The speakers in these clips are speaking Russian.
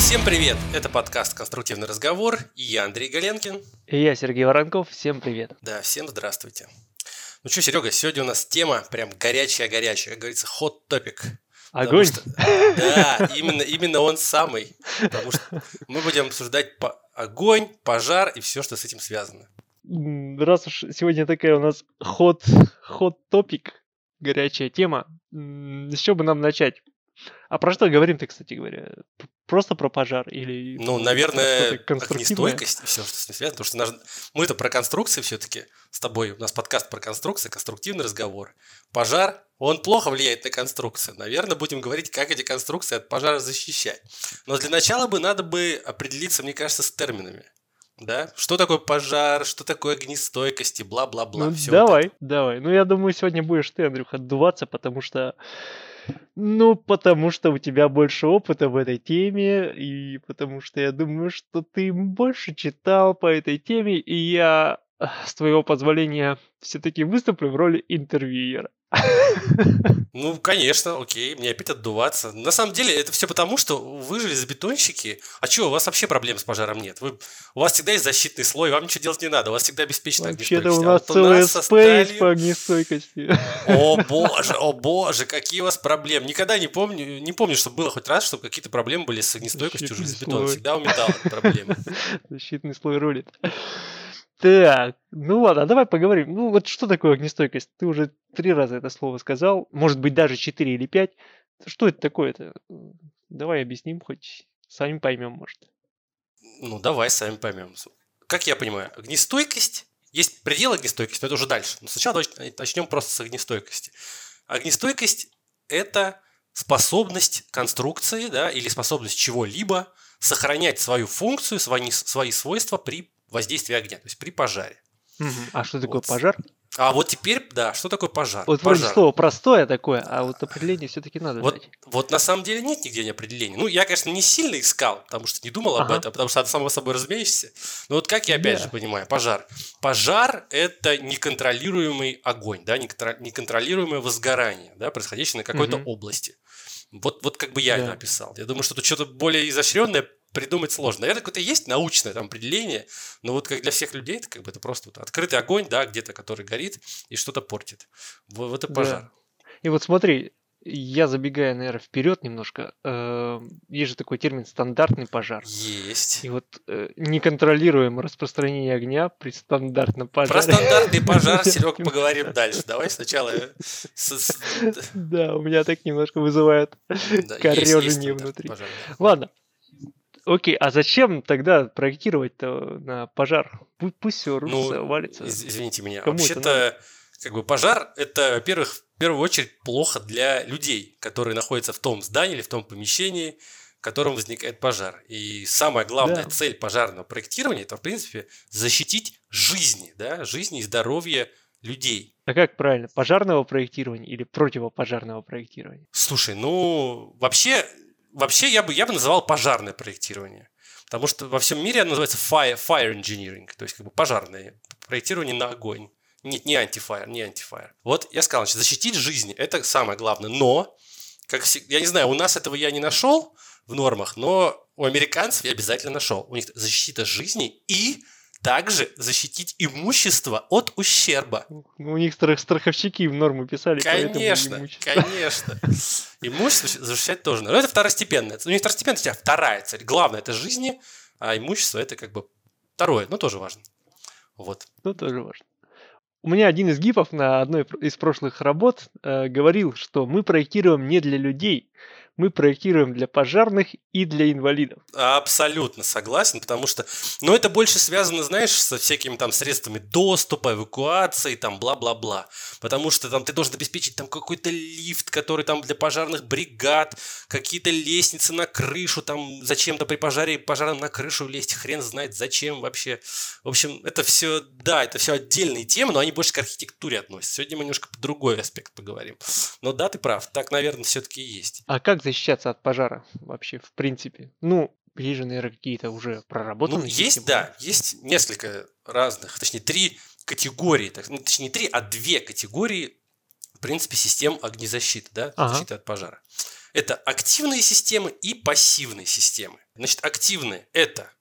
Всем привет! Это подкаст «Конструктивный разговор» и я Андрей Галенкин. И я Сергей Воронков. Всем привет. Да, всем здравствуйте. Ну что, Серега, сегодня у нас тема прям горячая-горячая, как говорится, hot topic. Огонь? Что, да, именно, именно он самый. Потому что мы будем обсуждать по огонь, пожар и все, что с этим связано. Раз уж сегодня такая у нас ход, ход топик, горячая тема, с чего бы нам начать? А про что говорим-то, кстати говоря? Просто про пожар или... Ну, наверное, огнестойкость и все, что с ним связано. Потому что наш... мы-то про конструкции все-таки с тобой. У нас подкаст про конструкции, конструктивный разговор. Пожар, он плохо влияет на конструкцию. Наверное, будем говорить, как эти конструкции от пожара защищать. Но для начала бы надо бы определиться, мне кажется, с терминами. Да? Что такое пожар, что такое огнестойкость и бла-бла-бла. Ну, давай, вот давай. Ну, я думаю, сегодня будешь ты, Андрюх, отдуваться, потому что ну, потому что у тебя больше опыта в этой теме, и потому что я думаю, что ты больше читал по этой теме, и я, с твоего позволения, все-таки выступлю в роли интервьюера. Ну, конечно, окей, мне опять отдуваться. На самом деле, это все потому, что вы железобетонщики. А что, у вас вообще проблем с пожаром нет? Вы, у вас всегда есть защитный слой, вам ничего делать не надо, у вас всегда обеспечена Вообще-то у нас а вот целый спейс по огнестойкости. О боже, о боже, какие у вас проблемы. Никогда не помню, не помню, чтобы было хоть раз, чтобы какие-то проблемы были с огнестойкостью железобетона. Всегда у металла проблемы. Защитный слой рулит. Так, ну ладно, давай поговорим. Ну вот что такое огнестойкость? Ты уже три раза это слово сказал, может быть даже четыре или пять. Что это такое-то? Давай объясним, хоть сами поймем, может. Ну давай сами поймем. Как я понимаю, огнестойкость, есть предел огнестойкости, но это уже дальше. Но сначала начнем просто с огнестойкости. Огнестойкость – это способность конструкции да, или способность чего-либо сохранять свою функцию, свои, свои свойства при воздействия огня, то есть при пожаре. Угу. А что такое вот. пожар? А вот теперь, да, что такое пожар? Вот пожар. вроде слово простое такое, а вот определение все-таки надо вот, знать. Вот на самом деле нет нигде ни определения. Ну, я, конечно, не сильно искал, потому что не думал об ага. этом, потому что это само собой разумеешься. Но вот как я опять да. же понимаю, пожар. Пожар – это неконтролируемый огонь, да, неконтролируемое возгорание, да, происходящее на какой-то угу. области. Вот, вот как бы я да. это описал. Я думаю, что тут что-то более изощренное придумать сложно. Наверное, какое-то есть научное там определение, но вот как для всех людей, это как бы это просто вот открытый огонь, да, где-то, который горит и что-то портит. Вот, вот это пожар. Да. И вот смотри, я забегая, наверное, вперед немножко, э, есть же такой термин стандартный пожар. Есть. И вот э, неконтролируемое распространение огня при стандартном пожаре. Про стандартный пожар, Серег, поговорим дальше. Давай сначала... Да, у меня так немножко вызывает корежение внутри. Ладно, Окей, а зачем тогда проектировать-то на пожар? Пусть, пусть все рушится, ну, валится. Извините меня. Вообще-то, как бы пожар это, во-первых, в первую очередь плохо для людей, которые находятся в том здании или в том помещении, в котором возникает пожар. И самая главная да. цель пожарного проектирования это, в принципе, защитить жизни, да, жизни и здоровье людей. А как правильно, пожарного проектирования или противопожарного проектирования? Слушай, ну вообще вообще я бы, я бы называл пожарное проектирование. Потому что во всем мире оно называется fire, fire engineering, то есть как бы пожарное проектирование на огонь. Нет, не антифайр, не антифайр. Вот я сказал, значит, защитить жизнь – это самое главное. Но, как я не знаю, у нас этого я не нашел в нормах, но у американцев я обязательно нашел. У них защита жизни и также защитить имущество от ущерба. Ну, у них страховщики в норму писали. Конечно, конечно. Имущество защищать тоже. Но это второстепенное. У них второстепенная цель, вторая цель. Главное – это жизни, а имущество – это как бы второе, но тоже важно. Вот. Ну, тоже важно. У меня один из гипов на одной из прошлых работ э, говорил, что мы проектируем не для людей, мы проектируем для пожарных и для инвалидов. Абсолютно согласен, потому что, ну, это больше связано, знаешь, со всякими там средствами доступа, эвакуации, там, бла-бла-бла. Потому что там ты должен обеспечить там какой-то лифт, который там для пожарных бригад, какие-то лестницы на крышу, там, зачем-то при пожаре пожарным на крышу лезть, хрен знает зачем вообще. В общем, это все, да, это все отдельные темы, но они больше к архитектуре относятся. Сегодня мы немножко по другой аспект поговорим. Но да, ты прав, так, наверное, все-таки и есть. А как защищаться от пожара вообще, в принципе? Ну, есть же, наверное, какие-то уже проработанные. Ну, есть, да, есть несколько разных, точнее, три категории, так, ну, точнее, не три, а две категории, в принципе, систем огнезащиты, да, ага. защиты от пожара. Это активные системы и пассивные системы. Значит, активные – это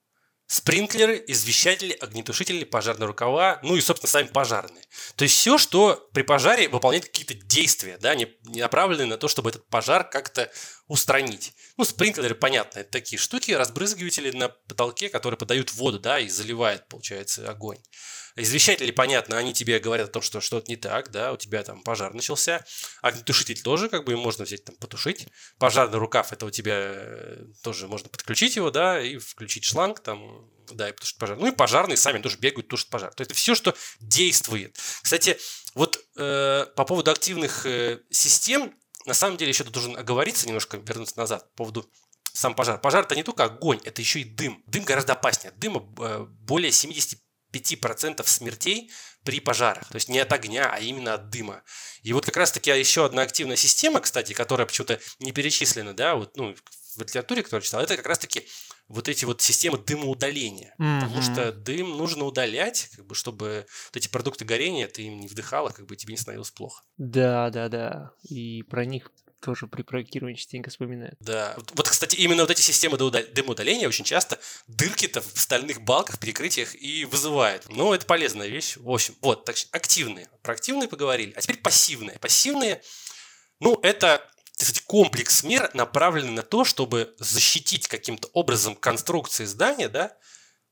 спринклеры, извещатели, огнетушители, пожарные рукава, ну и, собственно, сами пожарные. То есть все, что при пожаре выполняет какие-то действия, да, не, не направленные на то, чтобы этот пожар как-то устранить. Ну, спринклеры, понятно, это такие штуки, разбрызгиватели на потолке, которые подают воду, да, и заливают, получается, огонь. Извещатели, понятно, они тебе говорят о том, что что-то не так, да, у тебя там пожар начался. Огнетушитель тоже, как бы, можно взять там потушить. Пожарный рукав, это у тебя э, тоже можно подключить его, да, и включить шланг там, да, и потушить пожар. Ну и пожарные сами тоже бегают, тушат пожар. То есть это все, что действует. Кстати, вот э, по поводу активных э, систем, на самом деле еще тут должен оговориться, немножко вернуться назад по поводу сам пожар. Пожар это не только огонь, это еще и дым. Дым гораздо опаснее. Дыма э, более 70 5% смертей при пожарах. То есть не от огня, а именно от дыма. И вот как раз-таки еще одна активная система, кстати, которая почему-то не перечислена, да, вот, ну, в литературе, которую читал, это как раз-таки вот эти вот системы дымоудаления. Mm-hmm. Потому что дым нужно удалять, как бы, чтобы вот эти продукты горения ты им не вдыхала, как бы тебе не становилось плохо. Да, да, да. И про них тоже при проектировании частенько вспоминают. Да. Вот, кстати, именно вот эти системы дымоудаления очень часто дырки-то в стальных балках, перекрытиях и вызывают. Но это полезная вещь. В общем, вот, так активные. Про активные поговорили. А теперь пассивные. Пассивные, ну, это кстати, комплекс мер направленный на то, чтобы защитить каким-то образом конструкции здания, да,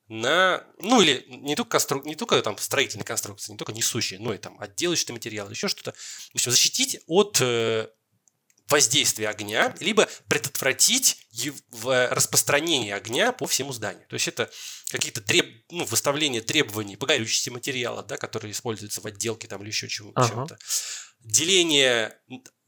на, ну или не только, конструк, не только там строительные конструкции, не только несущие, но и там отделочные материалы, еще что-то. В общем, защитить от э, воздействие огня, либо предотвратить распространение огня по всему зданию. То есть это какие-то треб... ну, выставления требований по горючести материала, да, которые используются в отделке там, или еще чем- ага. чем-то. Деление,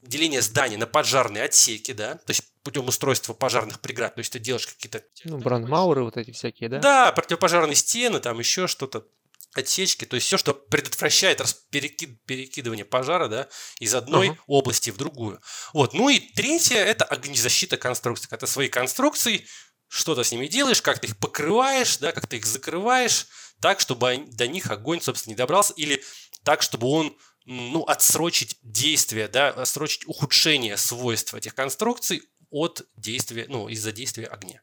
деление здания на поджарные отсеки, да, то есть путем устройства пожарных преград. То есть ты делаешь какие-то... Ну, брандмауры вот эти всякие, да? Да, противопожарные стены, там еще что-то отсечки, то есть все, что предотвращает перекид, перекидывание пожара да, из одной uh-huh. области в другую. Вот. Ну и третье – это огнезащита конструкций. Когда ты свои конструкции, что-то с ними делаешь, как ты их покрываешь, да, как ты их закрываешь, так, чтобы до них огонь, собственно, не добрался, или так, чтобы он ну, отсрочить действие, да, отсрочить ухудшение свойств этих конструкций от действия, ну, из-за действия огня.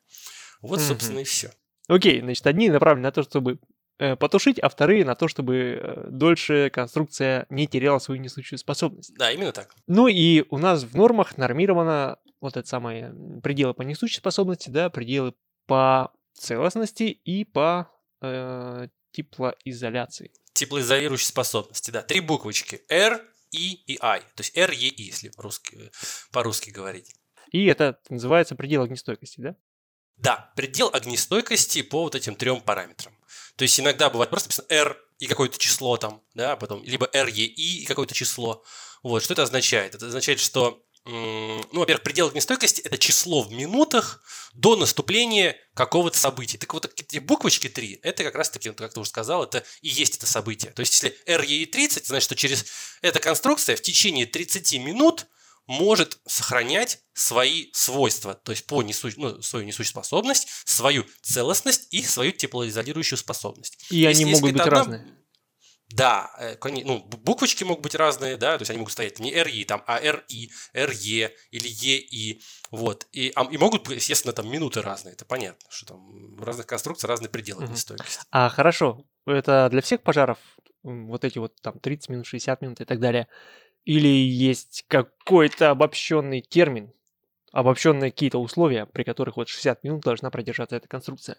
Вот, собственно, mm-hmm. и все. Окей, значит, одни направлены на то, чтобы Э, потушить, а вторые на то, чтобы э, дольше конструкция не теряла свою несущую способность. Да, именно так. Ну и у нас в нормах нормировано вот это самое пределы по несущей способности, да, пределы по целостности и по э, теплоизоляции. Теплоизолирующей способности, да. Три буквочки. R, E и I. То есть R, E, I, если по-русски, по-русски говорить. И это называется предел огнестойкости, да? Да, предел огнестойкости по вот этим трем параметрам. То есть иногда бывает просто написано R и какое-то число там, да, потом, либо REI и какое-то число. Вот, что это означает? Это означает, что ну, во-первых, предел огнестойкости – это число в минутах до наступления какого-то события. Так вот, эти буквочки 3 – это как раз-таки, как ты уже сказал, это и есть это событие. То есть, если REI 30, значит, что через эта конструкция в течение 30 минут может сохранять свои свойства, то есть по несу, ну, свою несущую способность, свою целостность и свою теплоизолирующую способность. И если, они могут быть одна... разные. Да, э, ну, буквочки могут быть разные, да, то есть они могут стоять не RI, там, а RI, RE или EI, вот. И, а, и могут, естественно, там минуты разные, это понятно, что там в разных конструкциях разные пределы угу. стойкости. А, хорошо, это для всех пожаров, вот эти вот там 30 минут, 60 минут и так далее, или есть какой-то обобщенный термин, обобщенные какие-то условия, при которых вот 60 минут должна продержаться эта конструкция?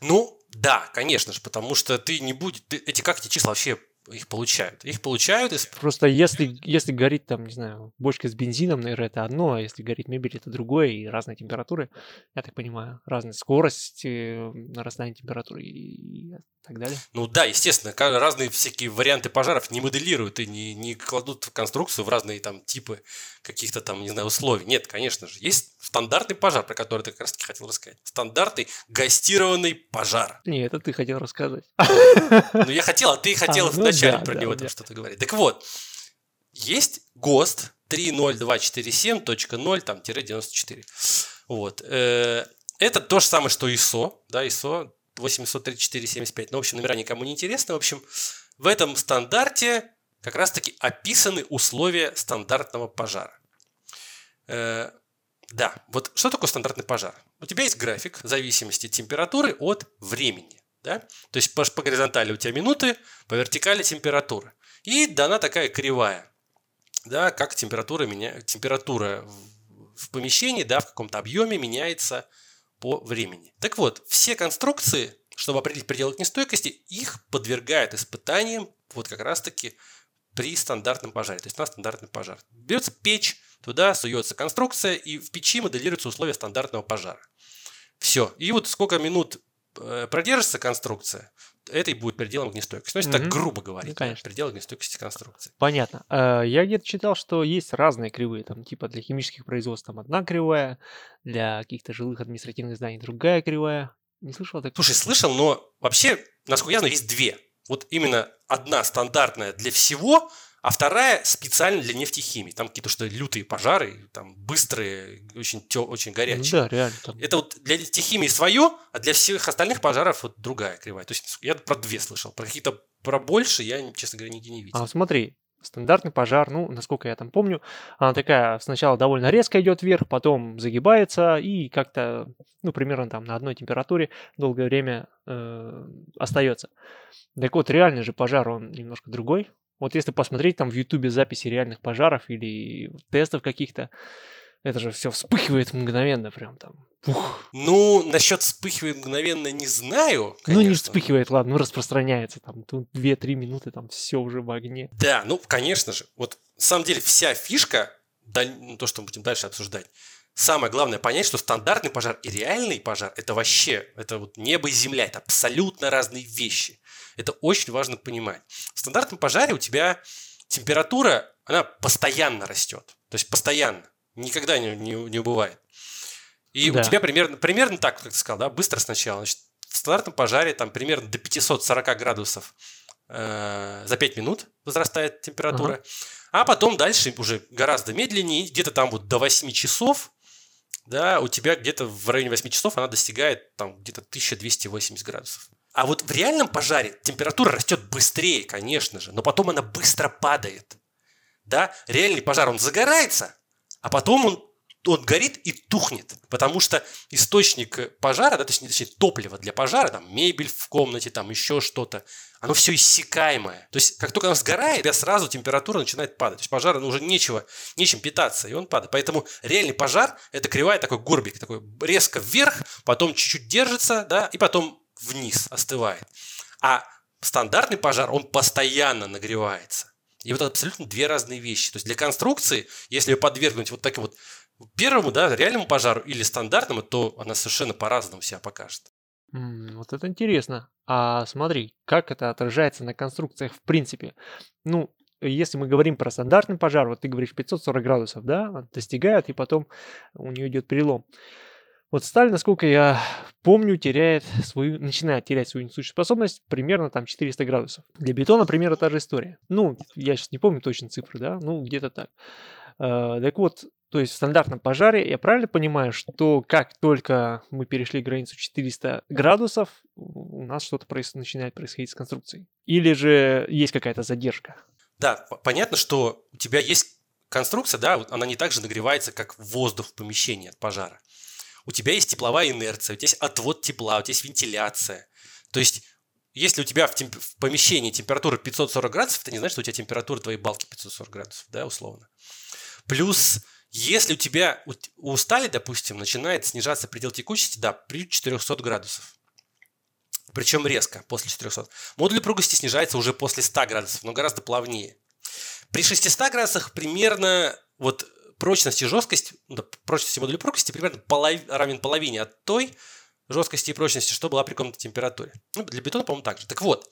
Ну, да, конечно же, потому что ты не будешь... Ты, эти как эти числа вообще их получают. Их получают из... Просто если, если горит там, не знаю, бочка с бензином, наверное, это одно, а если горит мебель, это другое, и разные температуры, я так понимаю, разная скорость нарастания температуры и так далее. Ну да, естественно, разные всякие варианты пожаров не моделируют и не, не кладут в конструкцию в разные там типы каких-то там, не знаю, условий. Нет, конечно же. Есть стандартный пожар, про который ты как раз таки хотел рассказать. Стандартный гастированный пожар. Не, это ты хотел рассказать. Ну я хотел, а ты хотел а, ну, вначале про него там что-то говорить. Так вот, есть ГОСТ 30247.0 там, 94. Вот. Э, это то же самое, что ISO, да, ISO 834-75. Ну, в общем, номера никому не интересны. В общем, в этом стандарте как раз-таки описаны условия стандартного пожара. Э, Да, вот что такое стандартный пожар? У тебя есть график зависимости температуры от времени. Да? То есть по, по горизонтали у тебя минуты, по вертикали температура. И дана такая кривая, да, как температура, меня, температура в, помещении, да, в каком-то объеме меняется по времени. Так вот, все конструкции, чтобы определить предел огнестойкости, их подвергают испытаниям вот как раз-таки при стандартном пожаре. То есть на стандартный пожар. Берется печь, туда суется конструкция, и в печи моделируются условия стандартного пожара. Все. И вот сколько минут э, продержится конструкция, это и будет пределом огнестойкости. Ну, если угу. так грубо говорить, ну, конечно. Предел огнестойкости конструкции. Понятно. Э, я где-то читал, что есть разные кривые, там, типа для химических производств там одна кривая, для каких-то жилых административных зданий другая кривая. Не слышал так? Слушай, слышал, но вообще, насколько я знаю, есть две. Вот именно одна стандартная для всего, а вторая специально для нефтехимии. Там какие-то что лютые пожары, там быстрые, очень, тё, очень горячие. Да, реально. Там... Это вот для нефтехимии свое, а для всех остальных пожаров вот другая кривая. То есть я про две слышал. Про какие-то про больше я, честно говоря, нигде не видел. А смотри, стандартный пожар, ну, насколько я там помню, она такая сначала довольно резко идет вверх, потом загибается и как-то, ну, примерно там на одной температуре долгое время э, остается. Так вот, реальный же пожар, он немножко другой. Вот если посмотреть там в Ютубе записи реальных пожаров или тестов каких-то, это же все вспыхивает мгновенно прям там. Пух. Ну, насчет вспыхивает мгновенно не знаю. Конечно. Ну, не вспыхивает, ладно, ну распространяется. Там тут 2-3 минуты, там все уже в огне. Да, ну, конечно же. Вот, на самом деле, вся фишка, ну, то, что мы будем дальше обсуждать, самое главное понять, что стандартный пожар и реальный пожар – это вообще, это вот небо и земля, это абсолютно разные вещи. Это очень важно понимать. В стандартном пожаре у тебя температура, она постоянно растет. То есть постоянно. Никогда не, не, не бывает. И да. у тебя примерно, примерно так, как ты сказал, да, быстро сначала. Значит, в стандартном пожаре там примерно до 540 градусов э, за 5 минут возрастает температура. Ага. А потом дальше уже гораздо медленнее, где-то там вот до 8 часов, да, у тебя где-то в районе 8 часов она достигает там где-то 1280 градусов. А вот в реальном пожаре температура растет быстрее, конечно же, но потом она быстро падает. Да, реальный пожар, он загорается, а потом он, он горит и тухнет, потому что источник пожара, да, точнее, точнее топливо для пожара, там мебель в комнате, там еще что-то, оно все иссякаемое. То есть, как только оно сгорает, у тебя сразу температура начинает падать. То есть, пожару ну, уже нечего, нечем питаться, и он падает. Поэтому реальный пожар – это кривая такой горбик, такой резко вверх, потом чуть-чуть держится, да, и потом вниз остывает. А стандартный пожар, он постоянно нагревается. И вот это абсолютно две разные вещи. То есть для конструкции, если ее подвергнуть вот таким вот первому, да, реальному пожару или стандартному, то она совершенно по-разному себя покажет. Вот это интересно. А смотри, как это отражается на конструкциях в принципе. Ну, если мы говорим про стандартный пожар, вот ты говоришь 540 градусов, да, достигает, и потом у нее идет перелом. Вот сталь, насколько я помню, теряет свою, начинает терять свою несущую способность примерно там 400 градусов. Для бетона примерно та же история. Ну, я сейчас не помню точно цифры, да, ну, где-то так. Uh, так вот, то есть в стандартном пожаре, я правильно понимаю, что как только мы перешли границу 400 градусов, у нас что-то проис- начинает происходить с конструкцией? Или же есть какая-то задержка? Да, понятно, что у тебя есть конструкция, да, она не так же нагревается, как воздух в помещении от пожара у тебя есть тепловая инерция, у тебя есть отвод тепла, у тебя есть вентиляция. То есть, если у тебя в, темп- в помещении температура 540 градусов, это не значит, что у тебя температура твоей балки 540 градусов, да, условно. Плюс, если у тебя у, стали, допустим, начинает снижаться предел текучести, да, при 400 градусов. Причем резко, после 400. Модуль упругости снижается уже после 100 градусов, но гораздо плавнее. При 600 градусах примерно вот прочность и жесткость, ну, прочности модуля прочности примерно полов, равен половине от той жесткости и прочности, что была при комнатной температуре. Ну, для бетона, по-моему, так же. Так вот,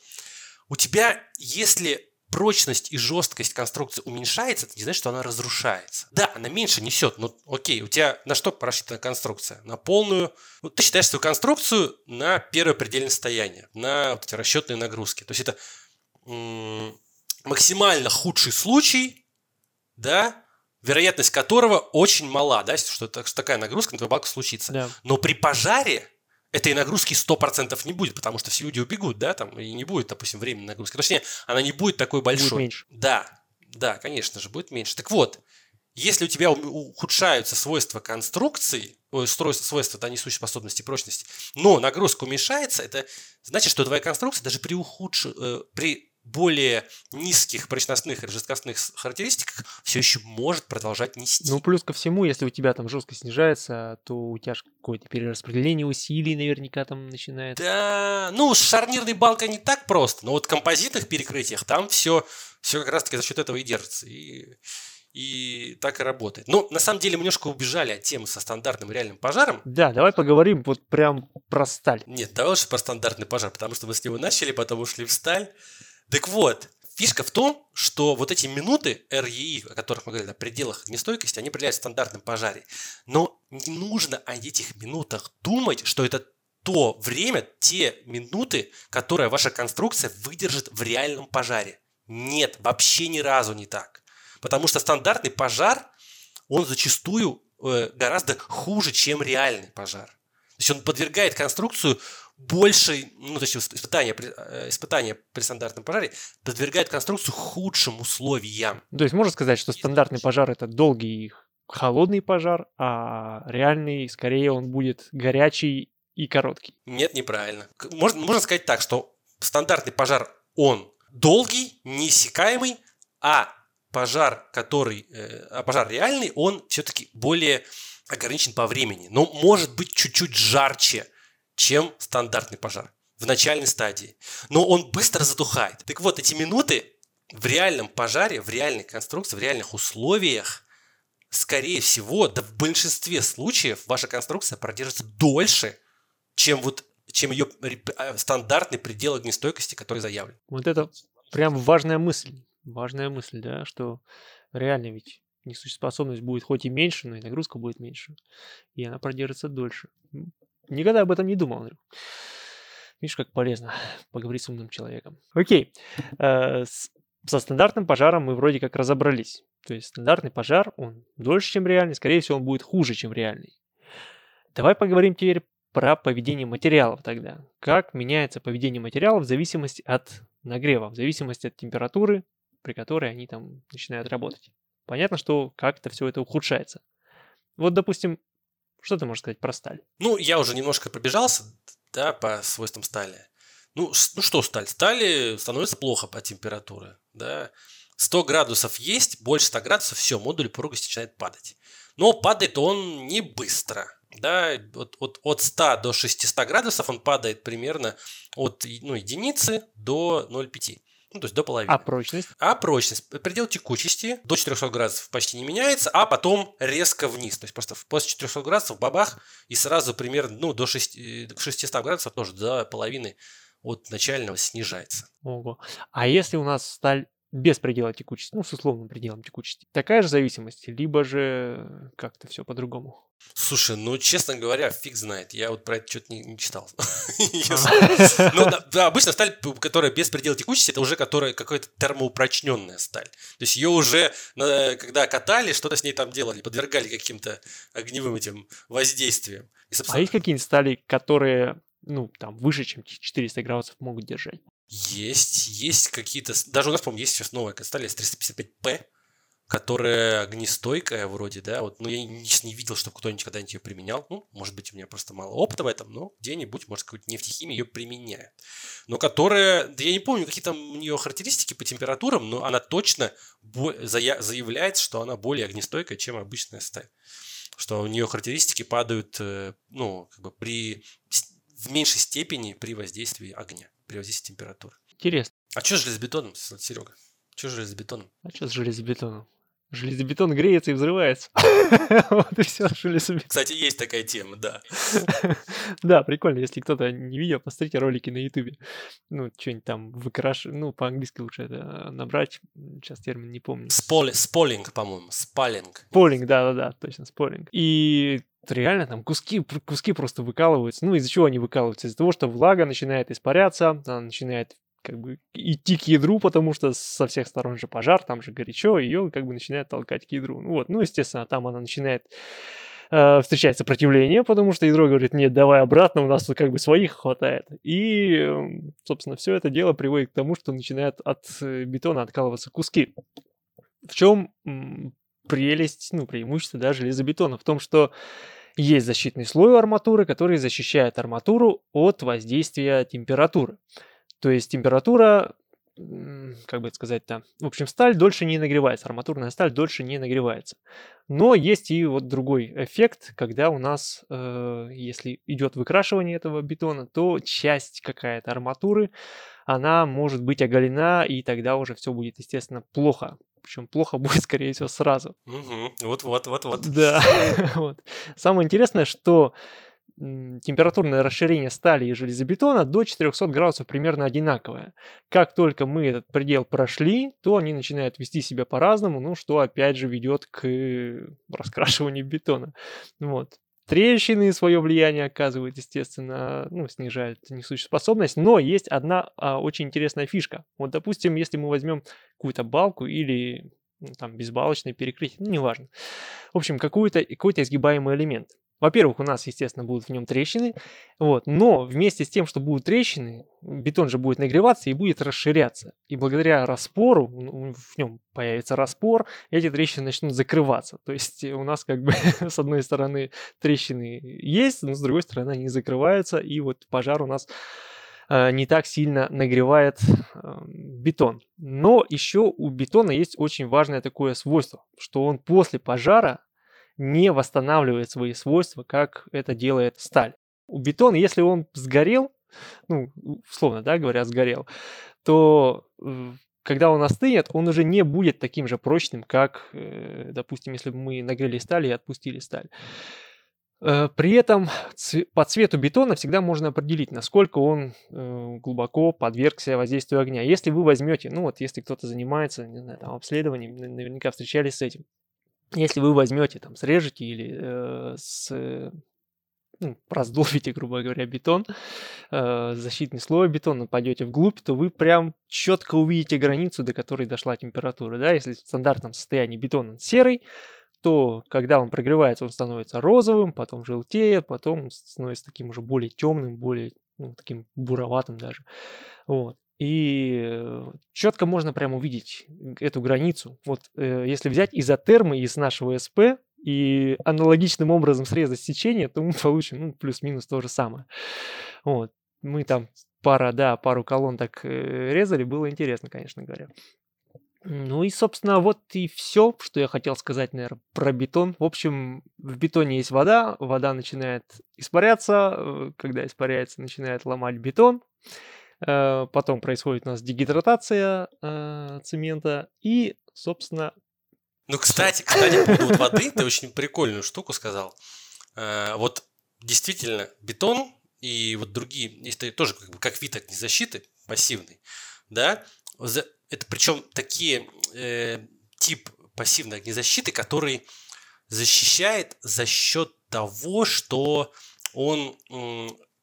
у тебя, если прочность и жесткость конструкции уменьшается, это не значит, что она разрушается. Да, она меньше несет, но окей, у тебя на что рассчитана конструкция? На полную... Ну, ты считаешь свою конструкцию на первое предельное состояние, на вот эти расчетные нагрузки. То есть это м- максимально худший случай, да, вероятность которого очень мала, да, что, такая нагрузка на твою балку случится. Да. Но при пожаре этой нагрузки 100% не будет, потому что все люди убегут, да, там, и не будет, допустим, временной нагрузки. Точнее, она не будет такой большой. Будет меньше. Да, да, конечно же, будет меньше. Так вот, если у тебя ухудшаются свойства конструкции, свойства да, несущей способности и прочности, но нагрузка уменьшается, это значит, что твоя конструкция даже при, ухудш... Э, при более низких прочностных и жесткостных характеристиках все еще может продолжать нести. Ну, плюс ко всему, если у тебя там жесткость снижается, то у тебя какое-то перераспределение усилий наверняка там начинается. Да, ну, с шарнирной балкой не так просто, но вот в композитных перекрытиях там все, все как раз-таки за счет этого и держится. И и так и работает. Но на самом деле мы немножко убежали от темы со стандартным реальным пожаром. Да, давай поговорим вот прям про сталь. Нет, давай лучше про стандартный пожар, потому что мы с него начали, потом ушли в сталь. Так вот, фишка в том, что вот эти минуты РЕИ, о которых мы говорили, о пределах огнестойкости, они определяют в стандартном пожаре. Но не нужно о этих минутах думать, что это то время, те минуты, которые ваша конструкция выдержит в реальном пожаре. Нет, вообще ни разу не так. Потому что стандартный пожар, он зачастую э, гораздо хуже, чем реальный пожар. То есть он подвергает конструкцию большей, ну, то есть испытания, э, испытания при стандартном пожаре подвергает конструкцию худшим условиям. То есть можно сказать, что стандартный пожар это долгий холодный пожар, а реальный, скорее, он будет горячий и короткий. Нет, неправильно. Можно, можно сказать так, что стандартный пожар, он долгий, неиссякаемый, а пожар, который, э, а пожар реальный, он все-таки более ограничен по времени, но может быть чуть-чуть жарче, чем стандартный пожар в начальной стадии. Но он быстро затухает. Так вот, эти минуты в реальном пожаре, в реальной конструкции, в реальных условиях, скорее всего, да в большинстве случаев ваша конструкция продержится дольше, чем вот чем ее а, стандартный предел огнестойкости, который заявлен. Вот это прям важная мысль. Важная мысль, да, что реально ведь несущая способность будет хоть и меньше, но и нагрузка будет меньше. И она продержится дольше. Никогда об этом не думал. Видишь, как полезно поговорить с умным человеком. Окей. Э, со стандартным пожаром мы вроде как разобрались. То есть стандартный пожар, он дольше, чем реальный. Скорее всего, он будет хуже, чем реальный. Давай поговорим теперь про поведение материалов тогда. Как меняется поведение материалов в зависимости от нагрева, в зависимости от температуры, при которой они там начинают работать. Понятно, что как-то все это ухудшается. Вот, допустим, что ты можешь сказать про сталь? Ну, я уже немножко пробежался, да, по свойствам стали. Ну, ну что сталь? Стали становится плохо по температуре, да. 100 градусов есть, больше 100 градусов, все, модуль упругости начинает падать. Но падает он не быстро. Да, от, от, от 100 до 600 градусов он падает примерно от ну, единицы до 0,5. Ну, то есть до половины. А прочность? А прочность. Предел текучести до 400 градусов почти не меняется, а потом резко вниз. То есть просто после 400 градусов бабах и сразу примерно ну, до 6, 600 градусов тоже до половины от начального снижается. Ого. А если у нас сталь без предела текучести, ну, с условным пределом текучести. Такая же зависимость, либо же как-то все по-другому? Слушай, ну, честно говоря, фиг знает. Я вот про это что-то не, читал. А. Ну, да, обычно сталь, которая без предела текучести, это уже которая какая-то термоупрочненная сталь. То есть ее уже, когда катали, что-то с ней там делали, подвергали каким-то огневым этим воздействиям. А есть какие-нибудь стали, которые ну, там, выше, чем 400 градусов могут держать? Есть, есть какие-то... Даже у нас, по-моему, есть сейчас новая сталь S355P, которая огнестойкая вроде, да, вот, ну, я не, не видел, чтобы кто-нибудь когда-нибудь ее применял, ну, может быть, у меня просто мало опыта в этом, но где-нибудь, может, какой-то нефтехимия ее применяет, но которая, да я не помню, какие там у нее характеристики по температурам, но она точно заявляет, что она более огнестойкая, чем обычная сталь, что у нее характеристики падают, э, ну, как бы при в меньшей степени при воздействии огня при воздействии температуры. Интересно. А что с железобетоном, Серега? Что с железобетоном? А что с железобетоном? Железобетон греется и взрывается. вот и все, железобетон. Кстати, есть такая тема, да. да, прикольно. Если кто-то не видел, посмотрите ролики на ютубе. Ну, что-нибудь там выкрашивать. Ну, по-английски лучше это набрать. Сейчас термин не помню. Сполинг, по-моему. Спалинг. Спалинг, да-да-да, точно, спалинг. И реально там куски, куски просто выкалываются. Ну, из-за чего они выкалываются? Из-за того, что влага начинает испаряться, она начинает как бы идти к ядру, потому что со всех сторон же пожар, там же горячо, ее как бы начинает толкать к ядру. Ну, вот, ну, естественно, там она начинает э, встречать сопротивление, потому что ядро говорит, нет, давай обратно, у нас тут как бы своих хватает. И, эм, собственно, все это дело приводит к тому, что начинают от э, бетона откалываться куски. В чем прелесть, ну, преимущество да, железобетона в том, что есть защитный слой у арматуры, который защищает арматуру от воздействия температуры. То есть температура как бы это сказать-то, в общем, сталь дольше не нагревается, арматурная сталь дольше не нагревается. Но есть и вот другой эффект, когда у нас, э, если идет выкрашивание этого бетона, то часть какая-то арматуры, она может быть оголена, и тогда уже все будет, естественно, плохо. Причем плохо будет, скорее всего, сразу. Вот-вот, вот-вот. Да. вот. Самое интересное, что температурное расширение стали и железобетона до 400 градусов примерно одинаковое. Как только мы этот предел прошли, то они начинают вести себя по-разному, ну, что опять же ведет к раскрашиванию бетона. Вот. Трещины свое влияние оказывают, естественно, ну, снижают несущую способность, но есть одна а, очень интересная фишка. Вот, допустим, если мы возьмем какую-то балку или ну, там безбалочное перекрытие, ну, неважно. В общем, какой-то какой изгибаемый элемент. Во-первых, у нас, естественно, будут в нем трещины, вот, но вместе с тем, что будут трещины, бетон же будет нагреваться и будет расширяться. И благодаря распору, в нем появится распор, эти трещины начнут закрываться. То есть у нас как бы с одной стороны трещины есть, но с другой стороны они закрываются, и вот пожар у нас э, не так сильно нагревает э, бетон. Но еще у бетона есть очень важное такое свойство, что он после пожара не восстанавливает свои свойства, как это делает сталь. У бетона, если он сгорел, ну, условно, да, говоря, сгорел, то когда он остынет, он уже не будет таким же прочным, как, э, допустим, если бы мы нагрели сталь и отпустили сталь. Э, при этом по цвету бетона всегда можно определить, насколько он э, глубоко подвергся воздействию огня. Если вы возьмете, ну вот если кто-то занимается не знаю, там, обследованием, наверняка встречались с этим. Если вы возьмете, там, срежете или э, с, ну, раздолбите, грубо говоря, бетон, э, защитный слой бетона, пойдете вглубь, то вы прям четко увидите границу, до которой дошла температура. Да? Если в стандартном состоянии бетон серый, то когда он прогревается, он становится розовым, потом желтеет, потом становится таким уже более темным, более ну, таким буроватым даже. Вот. И четко можно прямо увидеть эту границу. Вот э, если взять изотермы из нашего СП и аналогичным образом срезать сечение, то мы получим ну, плюс-минус то же самое. Вот. Мы там пара, да, пару колонн так э, резали, было интересно, конечно говоря. Ну и, собственно, вот и все, что я хотел сказать, наверное, про бетон. В общем, в бетоне есть вода, вода начинает испаряться, э, когда испаряется, начинает ломать бетон. Э, потом происходит у нас дегидратация э, цемента и, собственно... Ну, кстати, кстати, по поводу воды, ты очень прикольную штуку сказал. Э, вот действительно, бетон и вот другие, это тоже как, бы, как вид огнезащиты, пассивный, да, это причем такие э, тип пассивной огнезащиты, который защищает за счет того, что он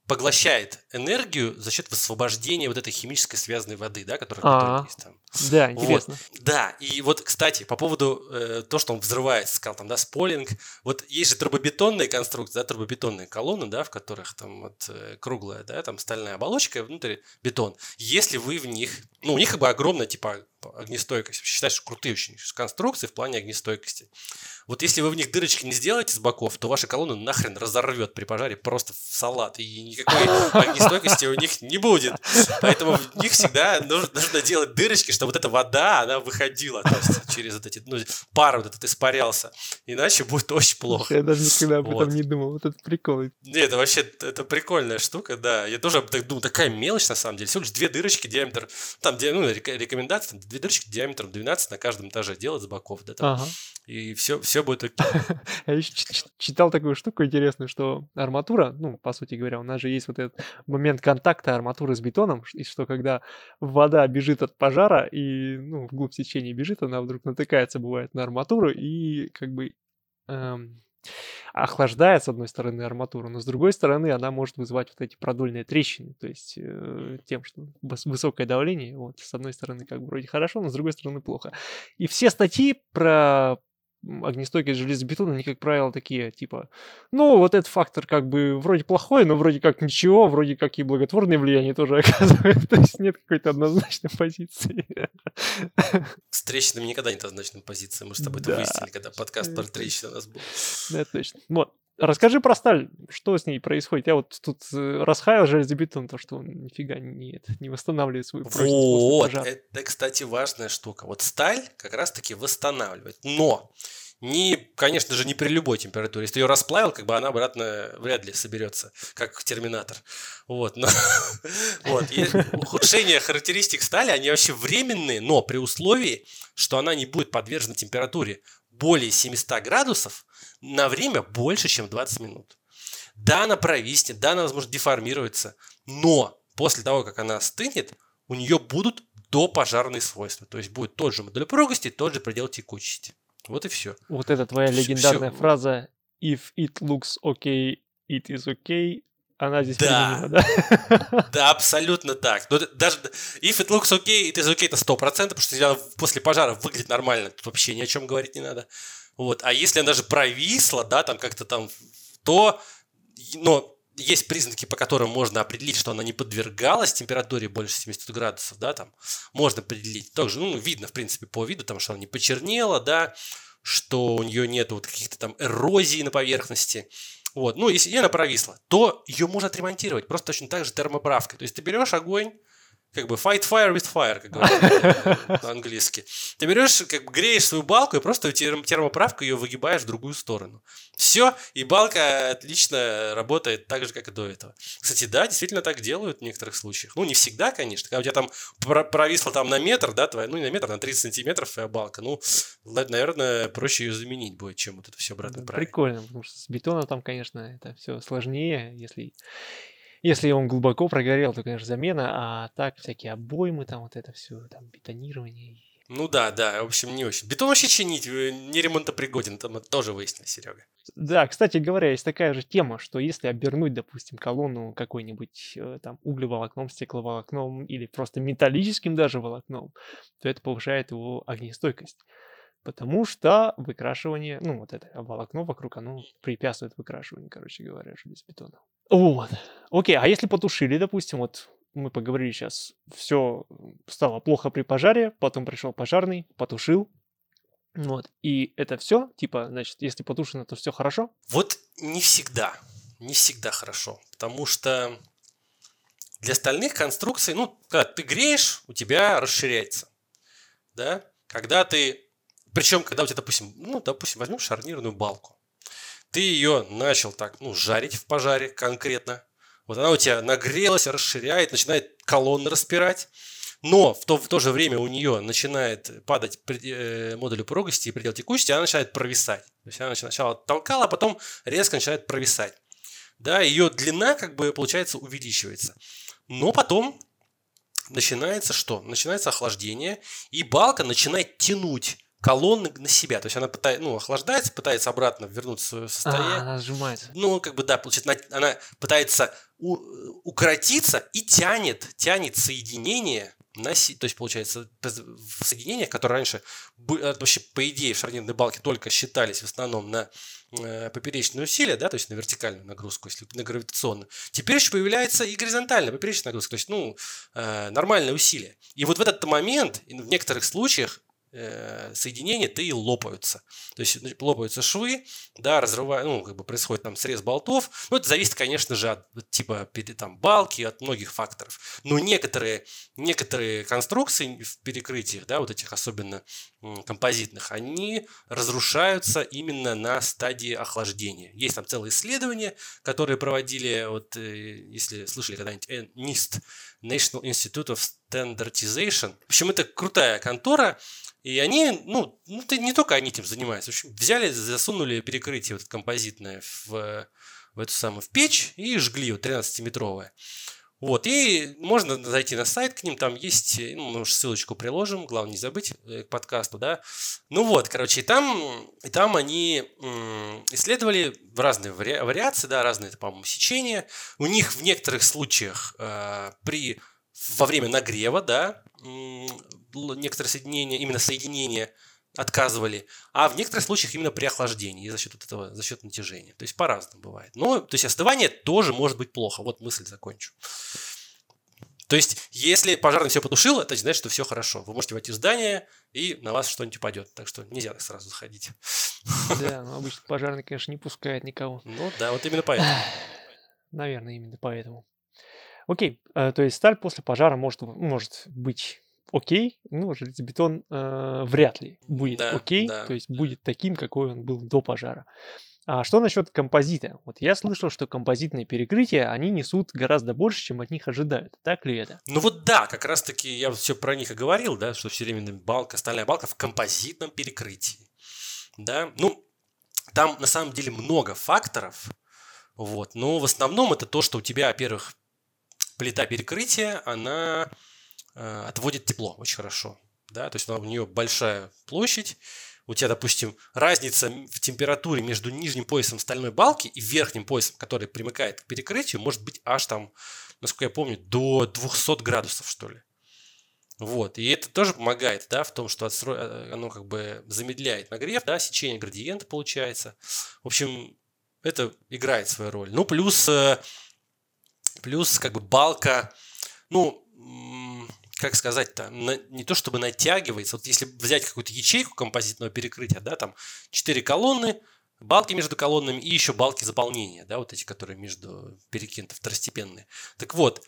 поглощает энергию за счет высвобождения вот этой химической связанной воды, да, которая а, есть там. Да, интересно. Вот. Да, и вот, кстати, по поводу э, то, что он взрывается, сказал там, да, сполинг, вот есть же трубобетонные конструкции, да, трубобетонные колонны, да, в которых там вот э, круглая, да, там стальная оболочка, внутри бетон. Если вы в них, ну, у них как бы огромная, типа, огнестойкость. Считаю, что крутые очень конструкции в плане огнестойкости. Вот если вы в них дырочки не сделаете с боков, то ваша колонна нахрен разорвет при пожаре просто в салат. И никакой огнестойкости у них не будет. Поэтому в них всегда нужно, нужно делать дырочки, чтобы вот эта вода, она выходила то есть, через вот эти, ну, пар вот этот испарялся. Иначе будет очень плохо. Я даже никогда об этом не думал. Вот это прикол. Нет, это вообще это прикольная штука, да. Я тоже думаю, такая мелочь на самом деле. Всего лишь две дырочки диаметр. Там, ну, рекомендации, две дырочки диаметром 12 на каждом этаже делать с боков. Да, там. Ага. И все, все будет окей. Я еще читал такую штуку интересную, что арматура, ну, по сути говоря, у нас же есть вот этот момент контакта арматуры с бетоном, и что когда вода бежит от пожара и, ну, вглубь течения бежит, она вдруг натыкается, бывает, на арматуру и как бы эм, охлаждает, с одной стороны, арматуру, но с другой стороны она может вызывать вот эти продольные трещины, то есть э, тем, что высокое давление, вот, с одной стороны, как бы вроде хорошо, но с другой стороны плохо. И все статьи про огнестойкость железобетона, они, как правило, такие, типа, ну, вот этот фактор как бы вроде плохой, но вроде как ничего, вроде как и благотворное влияние тоже оказывает. То есть нет какой-то однозначной позиции. С трещинами никогда нет однозначной позиции. Мы с тобой это выяснили, когда подкаст про трещины у нас был. Да, точно. Вот. Расскажи про сталь, что с ней происходит. Я вот тут э, расхаял железобетон, то, что он нифига не, не восстанавливает свою прочность Вот, это, кстати, важная штука. Вот сталь как раз-таки восстанавливает. Но не, конечно же, не при любой температуре. Если ты ее расплавил, как бы она обратно вряд ли соберется, как терминатор. Вот, но, вот. И ухудшение характеристик стали, они вообще временные, но при условии, что она не будет подвержена температуре более 700 градусов на время больше, чем 20 минут. Да, она провиснет, да, она, возможно, деформируется, но после того, как она остынет, у нее будут допожарные свойства. То есть будет тот же модель упругости, тот же предел текучести. Вот и все. Вот это твоя легендарная все. фраза «If it looks okay, it is okay», она здесь да. применима, да? Да, абсолютно так. Но даже if it looks okay, it is okay, это 100%, потому что если она после пожара выглядит нормально, тут вообще ни о чем говорить не надо. Вот. А если она даже провисла, да, там как-то там, то, но есть признаки, по которым можно определить, что она не подвергалась температуре больше 70 градусов, да, там можно определить. Также, ну, видно, в принципе, по виду, там, что она не почернела, да, что у нее нет вот каких-то там эрозий на поверхности. Вот. Ну, если она провисла, то ее можно отремонтировать просто точно так же термоправкой. То есть ты берешь огонь, как бы fight fire with fire, как говорят по-английски. Ты берешь, как бы греешь свою балку и просто терм термоправкой ее выгибаешь в другую сторону. Все, и балка отлично работает так же, как и до этого. Кстати, да, действительно так делают в некоторых случаях. Ну, не всегда, конечно. Когда у тебя там провисла там на метр, да, твоя, ну, не на метр, на 30 сантиметров твоя балка, ну, наверное, проще ее заменить будет, чем вот это все обратно. Прикольно, потому что с бетона там, конечно, это все сложнее, если если он глубоко прогорел, то, конечно, замена, а так всякие обоймы, там вот это все, там бетонирование. Ну да, да, в общем, не очень. Бетон вообще чинить э, не ремонтопригоден, там это тоже выяснили, Серега. Да, кстати говоря, есть такая же тема, что если обернуть, допустим, колонну какой-нибудь э, там углеволокном, стекловолокном или просто металлическим даже волокном, то это повышает его огнестойкость. Потому что выкрашивание, ну вот это волокно вокруг, оно препятствует выкрашиванию, короче говоря, железобетона. Вот. Окей, а если потушили, допустим, вот мы поговорили сейчас, все стало плохо при пожаре, потом пришел пожарный, потушил, вот, и это все, типа, значит, если потушено, то все хорошо? Вот не всегда, не всегда хорошо, потому что для остальных конструкций, ну, когда ты греешь, у тебя расширяется, да, когда ты, причем, когда у тебя, допустим, ну, допустим, возьмем шарнирную балку, ты ее начал так, ну, жарить в пожаре конкретно. Вот она у тебя нагрелась, расширяет, начинает колонны распирать. Но в то, в то же время у нее начинает падать э, модуль упругости и предел текучести, она начинает провисать. То есть она сначала толкала, а потом резко начинает провисать. Да, ее длина как бы получается увеличивается. Но потом начинается что? Начинается охлаждение, и балка начинает тянуть колонны на себя. То есть она пытается, ну, охлаждается, пытается обратно вернуться в свое состояние. А, она сжимается. Ну, как бы, да, получается, она пытается у, укоротиться и тянет, тянет соединение на, то есть, получается, в соединениях, которые раньше, э, вообще, по идее, в шарнирной балке только считались в основном на э, поперечные усилия, да, то есть на вертикальную нагрузку, если на гравитационную. Теперь еще появляется и горизонтальная поперечная нагрузка, то есть, ну, э, нормальное усилие. И вот в этот момент, в некоторых случаях, Э, соединения то и лопаются. То есть лопаются швы, да, разрывая, ну, как бы происходит там срез болтов. Ну, это зависит, конечно же, от типа там балки, от многих факторов. Но некоторые, некоторые конструкции в перекрытиях, да, вот этих особенно композитных, они разрушаются именно на стадии охлаждения. Есть там целые исследования, которые проводили, вот, э, если слышали когда-нибудь, NIST, National Institute of Standardization. В общем, это крутая контора, и они, ну, ну не только они этим занимаются. В общем, взяли, засунули перекрытие вот композитное в, в эту самую в печь и жгли вот 13-метровое. Вот, и можно зайти на сайт к ним, там есть, ну, мы ссылочку приложим, главное не забыть э, к подкасту, да. Ну вот, короче, и там, и там они исследовали в разные вари- вариации, да, разные, по-моему, сечения. У них в некоторых случаях э, при во время нагрева, да, некоторые соединения, именно соединения отказывали, а в некоторых случаях именно при охлаждении за счет этого, за счет натяжения. То есть по-разному бывает. Но, то есть остывание тоже может быть плохо. Вот мысль закончу. То есть, если пожарный все потушил, это значит, что все хорошо. Вы можете войти в здание, и на вас что-нибудь упадет. Так что нельзя так сразу заходить. Да, но обычно пожарный, конечно, не пускает никого. Ну да, вот именно поэтому. Наверное, именно поэтому. Окей, э, то есть сталь после пожара может, может быть окей, ну, железобетон э, вряд ли будет да, окей, да. то есть будет таким, какой он был до пожара. А что насчет композита? Вот я слышал, что композитные перекрытия, они несут гораздо больше, чем от них ожидают. Так ли это? Ну вот да, как раз таки я все про них и говорил, да, что все время балка, стальная балка в композитном перекрытии. Да, ну, там на самом деле много факторов, вот, но в основном это то, что у тебя, во-первых, плита перекрытия, она э, отводит тепло очень хорошо, да, то есть у нее большая площадь, у тебя, допустим, разница в температуре между нижним поясом стальной балки и верхним поясом, который примыкает к перекрытию, может быть аж там, насколько я помню, до 200 градусов, что ли. Вот, и это тоже помогает, да, в том, что отстро... Э, оно как бы замедляет нагрев, да, сечение градиента получается. В общем, это играет свою роль. Ну, плюс, э, плюс как бы балка, ну, как сказать-то, не то чтобы натягивается. Вот если взять какую-то ячейку композитного перекрытия, да, там 4 колонны, балки между колоннами и еще балки заполнения, да, вот эти, которые между перекинуты второстепенные. Так вот,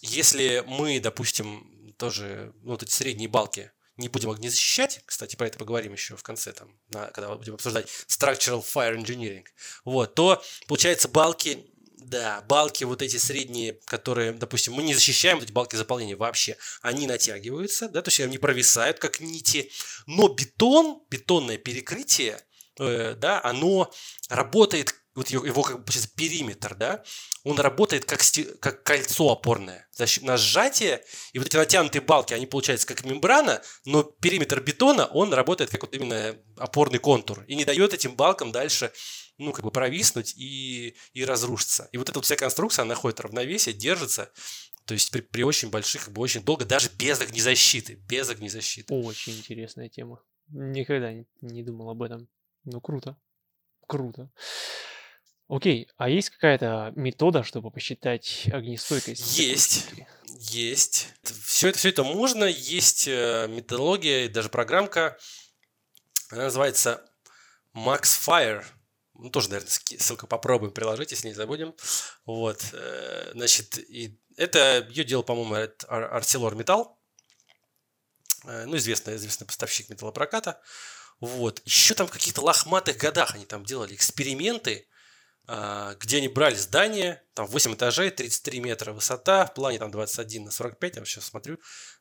если мы, допустим, тоже, ну, вот эти средние балки не будем огнезащищать, кстати, про это поговорим еще в конце, там, на, когда будем обсуждать Structural Fire Engineering, вот, то, получается, балки да, балки вот эти средние, которые, допустим, мы не защищаем вот эти балки заполнения вообще, они натягиваются, да, то есть они провисают как нити, но бетон, бетонное перекрытие, э, да, оно работает, вот его, как бы периметр, да, он работает как, сти, как кольцо опорное. На сжатие, и вот эти натянутые балки, они получаются как мембрана, но периметр бетона, он работает как вот именно опорный контур и не дает этим балкам дальше ну, как бы провиснуть и, и разрушиться. И вот эта вот вся конструкция, она находит равновесие, держится, то есть при, при очень больших, как бы очень долго, даже без огнезащиты, без огнезащиты. Очень интересная тема. Никогда не думал об этом. Ну, круто. Круто. Окей, а есть какая-то метода, чтобы посчитать огнестойкость? Есть, есть. Все это, все это можно. Есть э, методология, даже программка. Она называется MaxFire ну, тоже, наверное, ссылку попробуем приложить, если не забудем. Вот, э, значит, и это ее делал, по-моему, ArcelorMittal, э, ну, известный, известный поставщик металлопроката. Вот. Еще там в каких-то лохматых годах они там делали эксперименты, где они брали здание, там 8 этажей, 33 метра высота, в плане там 21 на 45, я сейчас смотрю,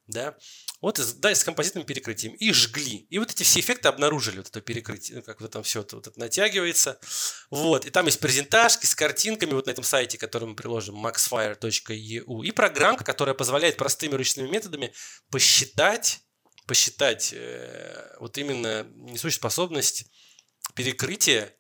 да, вот, да, с композитным перекрытием, и жгли. И вот эти все эффекты обнаружили, вот это перекрытие, ну, как вот там все это, вот это натягивается. Вот, и там есть презентажки с картинками вот на этом сайте, который мы приложим, maxfire.eu, и программка, которая позволяет простыми ручными методами посчитать, посчитать э, вот именно несущую способность перекрытия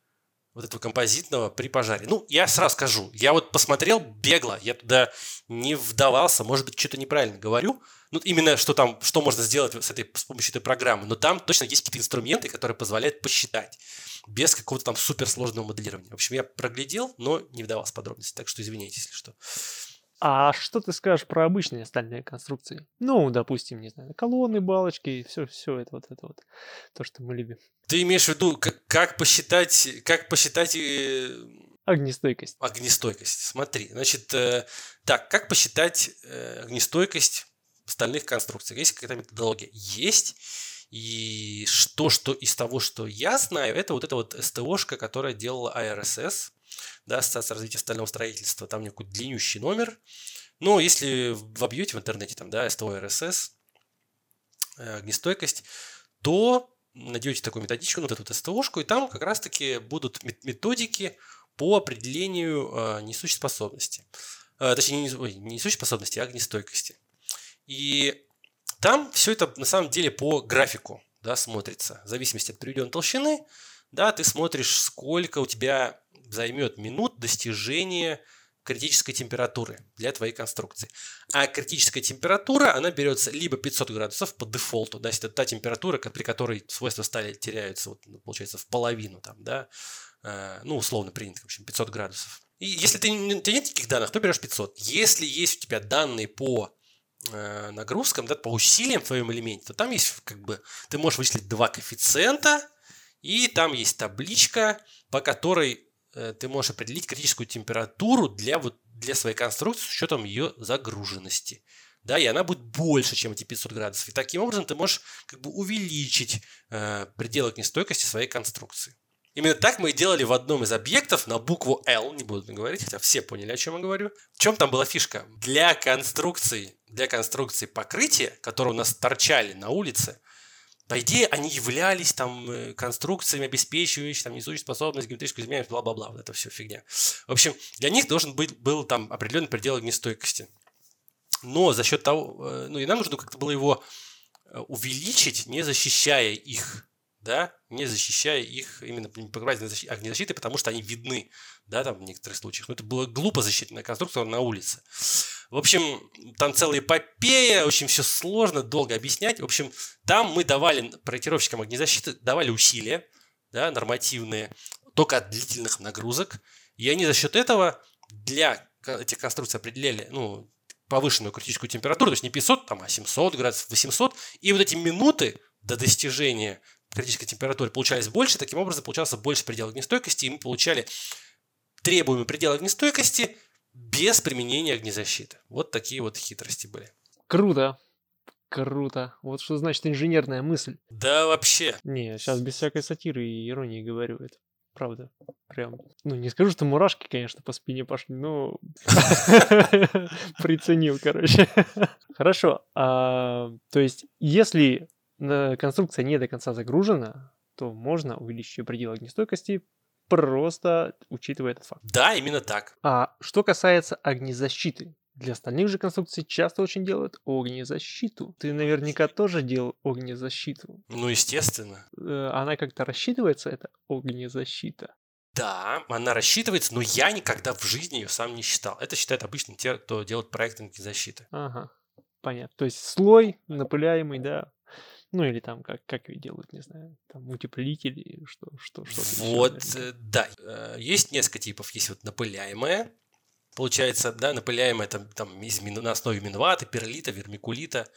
вот этого композитного при пожаре. Ну, я сразу скажу, я вот посмотрел бегло, я туда не вдавался, может быть, что-то неправильно говорю, ну, именно что там, что можно сделать с, этой, с помощью этой программы, но там точно есть какие-то инструменты, которые позволяют посчитать без какого-то там суперсложного моделирования. В общем, я проглядел, но не вдавался в подробности, так что извините, если что. А что ты скажешь про обычные стальные конструкции? Ну, допустим, не знаю, колонны, балочки, все, все это вот это вот, то, что мы любим. Ты имеешь в виду, как, как посчитать, как посчитать э... огнестойкость? Огнестойкость. Смотри, значит, э, так, как посчитать э, огнестойкость стальных конструкций? Есть какая-то методология? Есть. И что, что из того, что я знаю, это вот эта вот СТОшка, которая делала АРСС, да, Ассоциация развития стального строительства, там какой-то длиннющий номер. Но если вобьете в интернете там, да, СТО РСС, э, огнестойкость, то найдете такую методичку, вот эту вот СТОшку, и там как раз-таки будут методики по определению э, несущей способности. Э, точнее, не несущей способности, а огнестойкости. И там все это на самом деле по графику да, смотрится. В зависимости от приведенной толщины, да, ты смотришь, сколько у тебя займет минут достижения критической температуры для твоей конструкции. А критическая температура, она берется либо 500 градусов по дефолту, да, это та температура, при которой свойства стали теряются, вот, ну, получается, в половину, там, да, э, ну, условно принято, в общем, 500 градусов. И если ты, у тебя нет никаких данных, то берешь 500. Если есть у тебя данные по э, нагрузкам, да, по усилиям в твоем элементе, то там есть как бы, ты можешь вычислить два коэффициента, и там есть табличка, по которой ты можешь определить критическую температуру для, вот, для своей конструкции с учетом ее загруженности. Да, и она будет больше, чем эти 500 градусов. И таким образом ты можешь как бы увеличить э, предел огнестойкости своей конструкции. Именно так мы и делали в одном из объектов на букву L, не буду говорить, хотя все поняли, о чем я говорю. В чем там была фишка? Для конструкции, для конструкции покрытия, которые у нас торчали на улице, по идее, они являлись там э, конструкциями, обеспечивающими там, несущую способность, геометрическую изменяемость, бла-бла-бла, вот это все фигня. В общем, для них должен быть был там определенный предел огнестойкости. Но за счет того, э, ну и нам нужно как-то было его э, увеличить, не защищая их да, не защищая их именно огнезащитой, потому что они видны, да, там в некоторых случаях. Но это было глупо защитная конструкция на улице. В общем, там целая эпопея, очень все сложно, долго объяснять. В общем, там мы давали проектировщикам огнезащиты, давали усилия, да, нормативные, только от длительных нагрузок. И они за счет этого для этих конструкций определяли, ну, повышенную критическую температуру, то есть не 500, там, а 700 градусов, 800. И вот эти минуты до достижения критической температуры получались больше, таким образом получался больше предел огнестойкости, и мы получали требуемый предел огнестойкости без применения огнезащиты. Вот такие вот хитрости были. Круто. Круто. Вот что значит инженерная мысль. Да, вообще. Не, сейчас без всякой сатиры и иронии говорю это. Правда. Прям. Ну, не скажу, что мурашки, конечно, по спине пошли, но приценил, короче. Хорошо. А, то есть, если конструкция не до конца загружена, то можно увеличить ее предел огнестойкости, просто учитывая этот факт. Да, именно так. А что касается огнезащиты, для остальных же конструкций часто очень делают огнезащиту. Ты наверняка тоже делал огнезащиту. Ну, естественно. Э, она как-то рассчитывается, эта огнезащита? Да, она рассчитывается, но я никогда в жизни ее сам не считал. Это считают обычно те, кто делает проект огнезащиты. Ага, понятно. То есть слой напыляемый, да, ну или там как, как ее делают, не знаю, там утеплители, что, что, что Вот, еще, да. Э, есть несколько типов. Есть вот напыляемое, получается, да, напыляемое там, там из, на основе минваты, перлита, вермикулита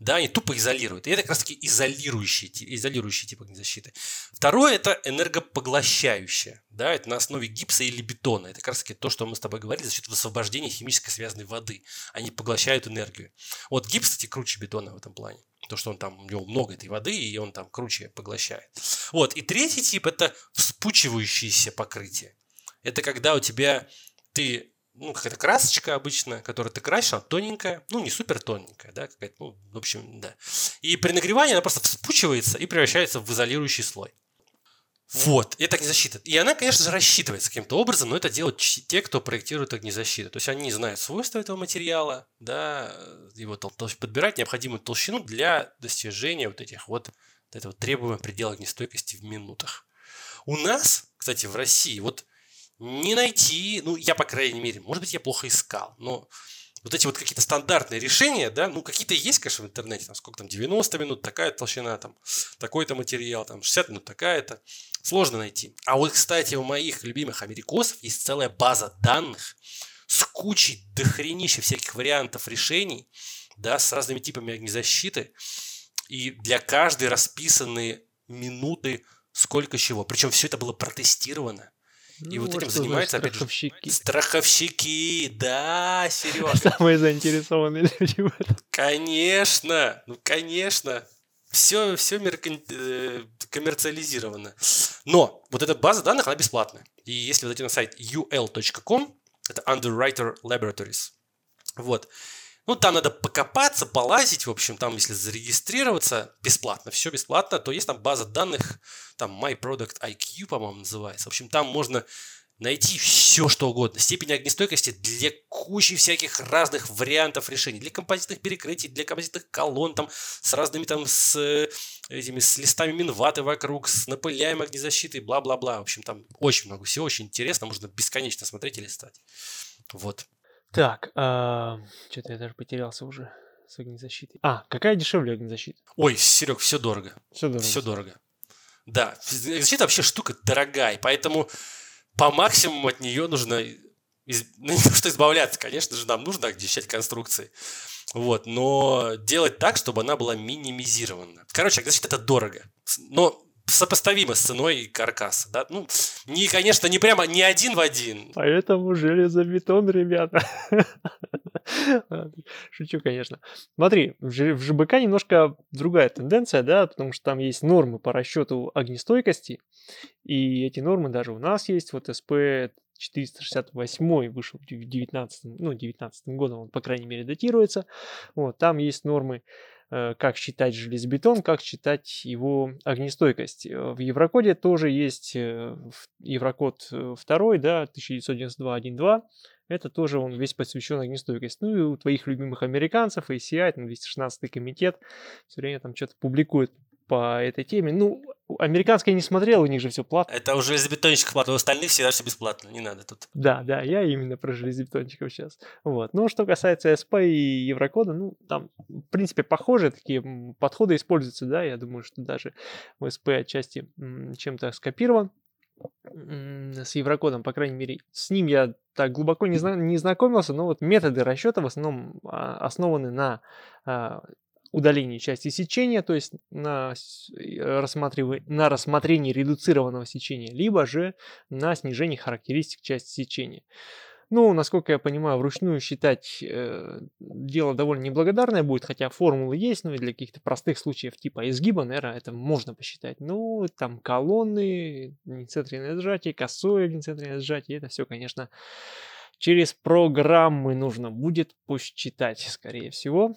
да, они тупо изолируют. И это как раз таки изолирующий, изолирующий тип огнезащиты. Второе – это энергопоглощающее, да, это на основе гипса или бетона. Это как раз таки то, что мы с тобой говорили, за счет высвобождения химически связанной воды. Они поглощают энергию. Вот гипс, кстати, круче бетона в этом плане. То, что он там, у него много этой воды, и он там круче поглощает. Вот. И третий тип – это вспучивающееся покрытие. Это когда у тебя ты ну, какая-то красочка обычно, которую ты красишь, она тоненькая, ну, не супер тоненькая, да, какая-то, ну, в общем, да. И при нагревании она просто вспучивается и превращается в изолирующий слой. Вот, это огнезащита. И она, конечно же, рассчитывается каким-то образом, но это делают те, кто проектирует огнезащиту. То есть они знают свойства этого материала, да, его тол- подбирать необходимую толщину для достижения вот этих вот, вот этого требуемого предела огнестойкости в минутах. У нас, кстати, в России, вот не найти, ну, я, по крайней мере, может быть, я плохо искал, но вот эти вот какие-то стандартные решения, да, ну, какие-то есть, конечно, в интернете, там, сколько там, 90 минут, такая толщина, там, такой-то материал, там, 60 минут, такая-то, сложно найти. А вот, кстати, у моих любимых америкосов есть целая база данных с кучей дохренища всяких вариантов решений, да, с разными типами огнезащиты, и для каждой расписаны минуты, сколько чего. Причем все это было протестировано. И ну, вот этим занимаются опять страховщики. Же, страховщики, да, Сереж. Самые заинтересованные люди в этом. Конечно, ну конечно. Все, все э, коммерциализировано. Но вот эта база данных, она бесплатная. И если вы зайдете на сайт ul.com, это Underwriter Laboratories, вот, ну, там надо покопаться, полазить, в общем, там, если зарегистрироваться бесплатно, все бесплатно, то есть там база данных, там My Product IQ, по-моему, называется. В общем, там можно найти все, что угодно. Степень огнестойкости для кучи всяких разных вариантов решений. Для композитных перекрытий, для композитных колонн, там, с разными там, с этими, с листами минваты вокруг, с напыляемой огнезащитой, бла-бла-бла. В общем, там очень много всего, очень интересно, можно бесконечно смотреть и листать. Вот. Так, а, что-то я даже потерялся уже с огнезащитой. А, какая дешевле огнезащита? Ой, Серег, все дорого. Все дорого. Все дорого. Да, защита вообще штука дорогая, поэтому по максимуму от нее нужно из... ну, не то, что избавляться, конечно же, нам нужно очищать конструкции. Вот, но делать так, чтобы она была минимизирована. Короче, значит, это дорого. Но сопоставимо с ценой каркаса, да, ну, не, конечно, не прямо, не один в один. Поэтому железобетон, ребята. Шучу, конечно. Смотри, в ЖБК немножко другая тенденция, да, потому что там есть нормы по расчету огнестойкости, и эти нормы даже у нас есть, вот СП 468 вышел в 19, ну, 19 годом, он, по крайней мере, датируется. Вот, там есть нормы, как считать железобетон, как считать его огнестойкость. Э, в Еврокоде тоже есть э, Еврокод 2, да, 1992.1.2, это тоже он весь посвящен огнестойкости. Ну и у твоих любимых американцев, ACI, там 216 комитет, все время там что-то публикует по этой теме. Ну, американский я не смотрел, у них же все платно. Это уже железобетонщиков платно, у остальных всегда все бесплатно, не надо тут. Да, да, я именно про железобетонщиков сейчас. Вот. Ну, что касается СП и Еврокода, ну, там, в принципе, похожие такие подходы используются, да, я думаю, что даже в СП отчасти чем-то скопирован с Еврокодом, по крайней мере, с ним я так глубоко не, зна- не знакомился, но вот методы расчета в основном а, основаны на а, удалении части сечения, то есть на, рассматривай, на рассмотрении редуцированного сечения, либо же на снижении характеристик части сечения. Ну, насколько я понимаю, вручную считать э, дело довольно неблагодарное будет, хотя формулы есть, ну и для каких-то простых случаев типа изгиба, наверное, это можно посчитать. Ну, там колонны, нецентренное сжатие, косое нецентренное сжатие, это все, конечно, через программы нужно будет посчитать, скорее всего.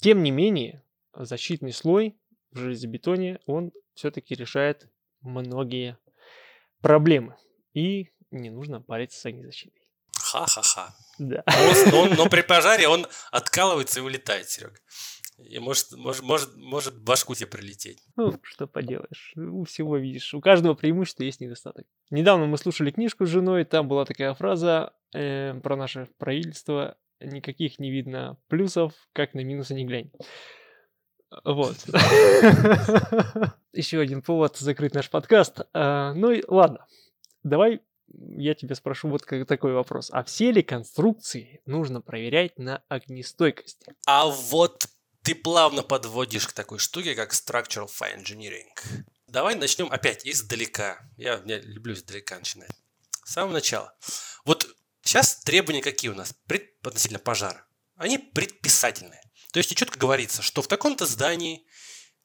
Тем не менее, защитный слой в железобетоне, он все-таки решает многие проблемы. И не нужно париться с огнезащитой. Ха-ха-ха. Да. Но, но, но при пожаре он откалывается и улетает, Серега. И может, может, может, может башку тебе прилететь. Ну, что поделаешь. У всего, видишь, у каждого преимущества есть недостаток. Недавно мы слушали книжку с женой, там была такая фраза э, про наше правительство никаких не видно плюсов, как на минусы не глянь. Вот. Еще один повод закрыть наш подкаст. А, ну и ладно. Давай я тебе спрошу вот такой вопрос. А все ли конструкции нужно проверять на огнестойкость? А вот ты плавно подводишь к такой штуке, как Structural Fire Engineering. Давай начнем опять издалека. Я, я люблю издалека начинать. С самого начала. Вот Сейчас требования какие у нас пред, относительно пожара? Они предписательные. То есть четко говорится, что в таком-то здании,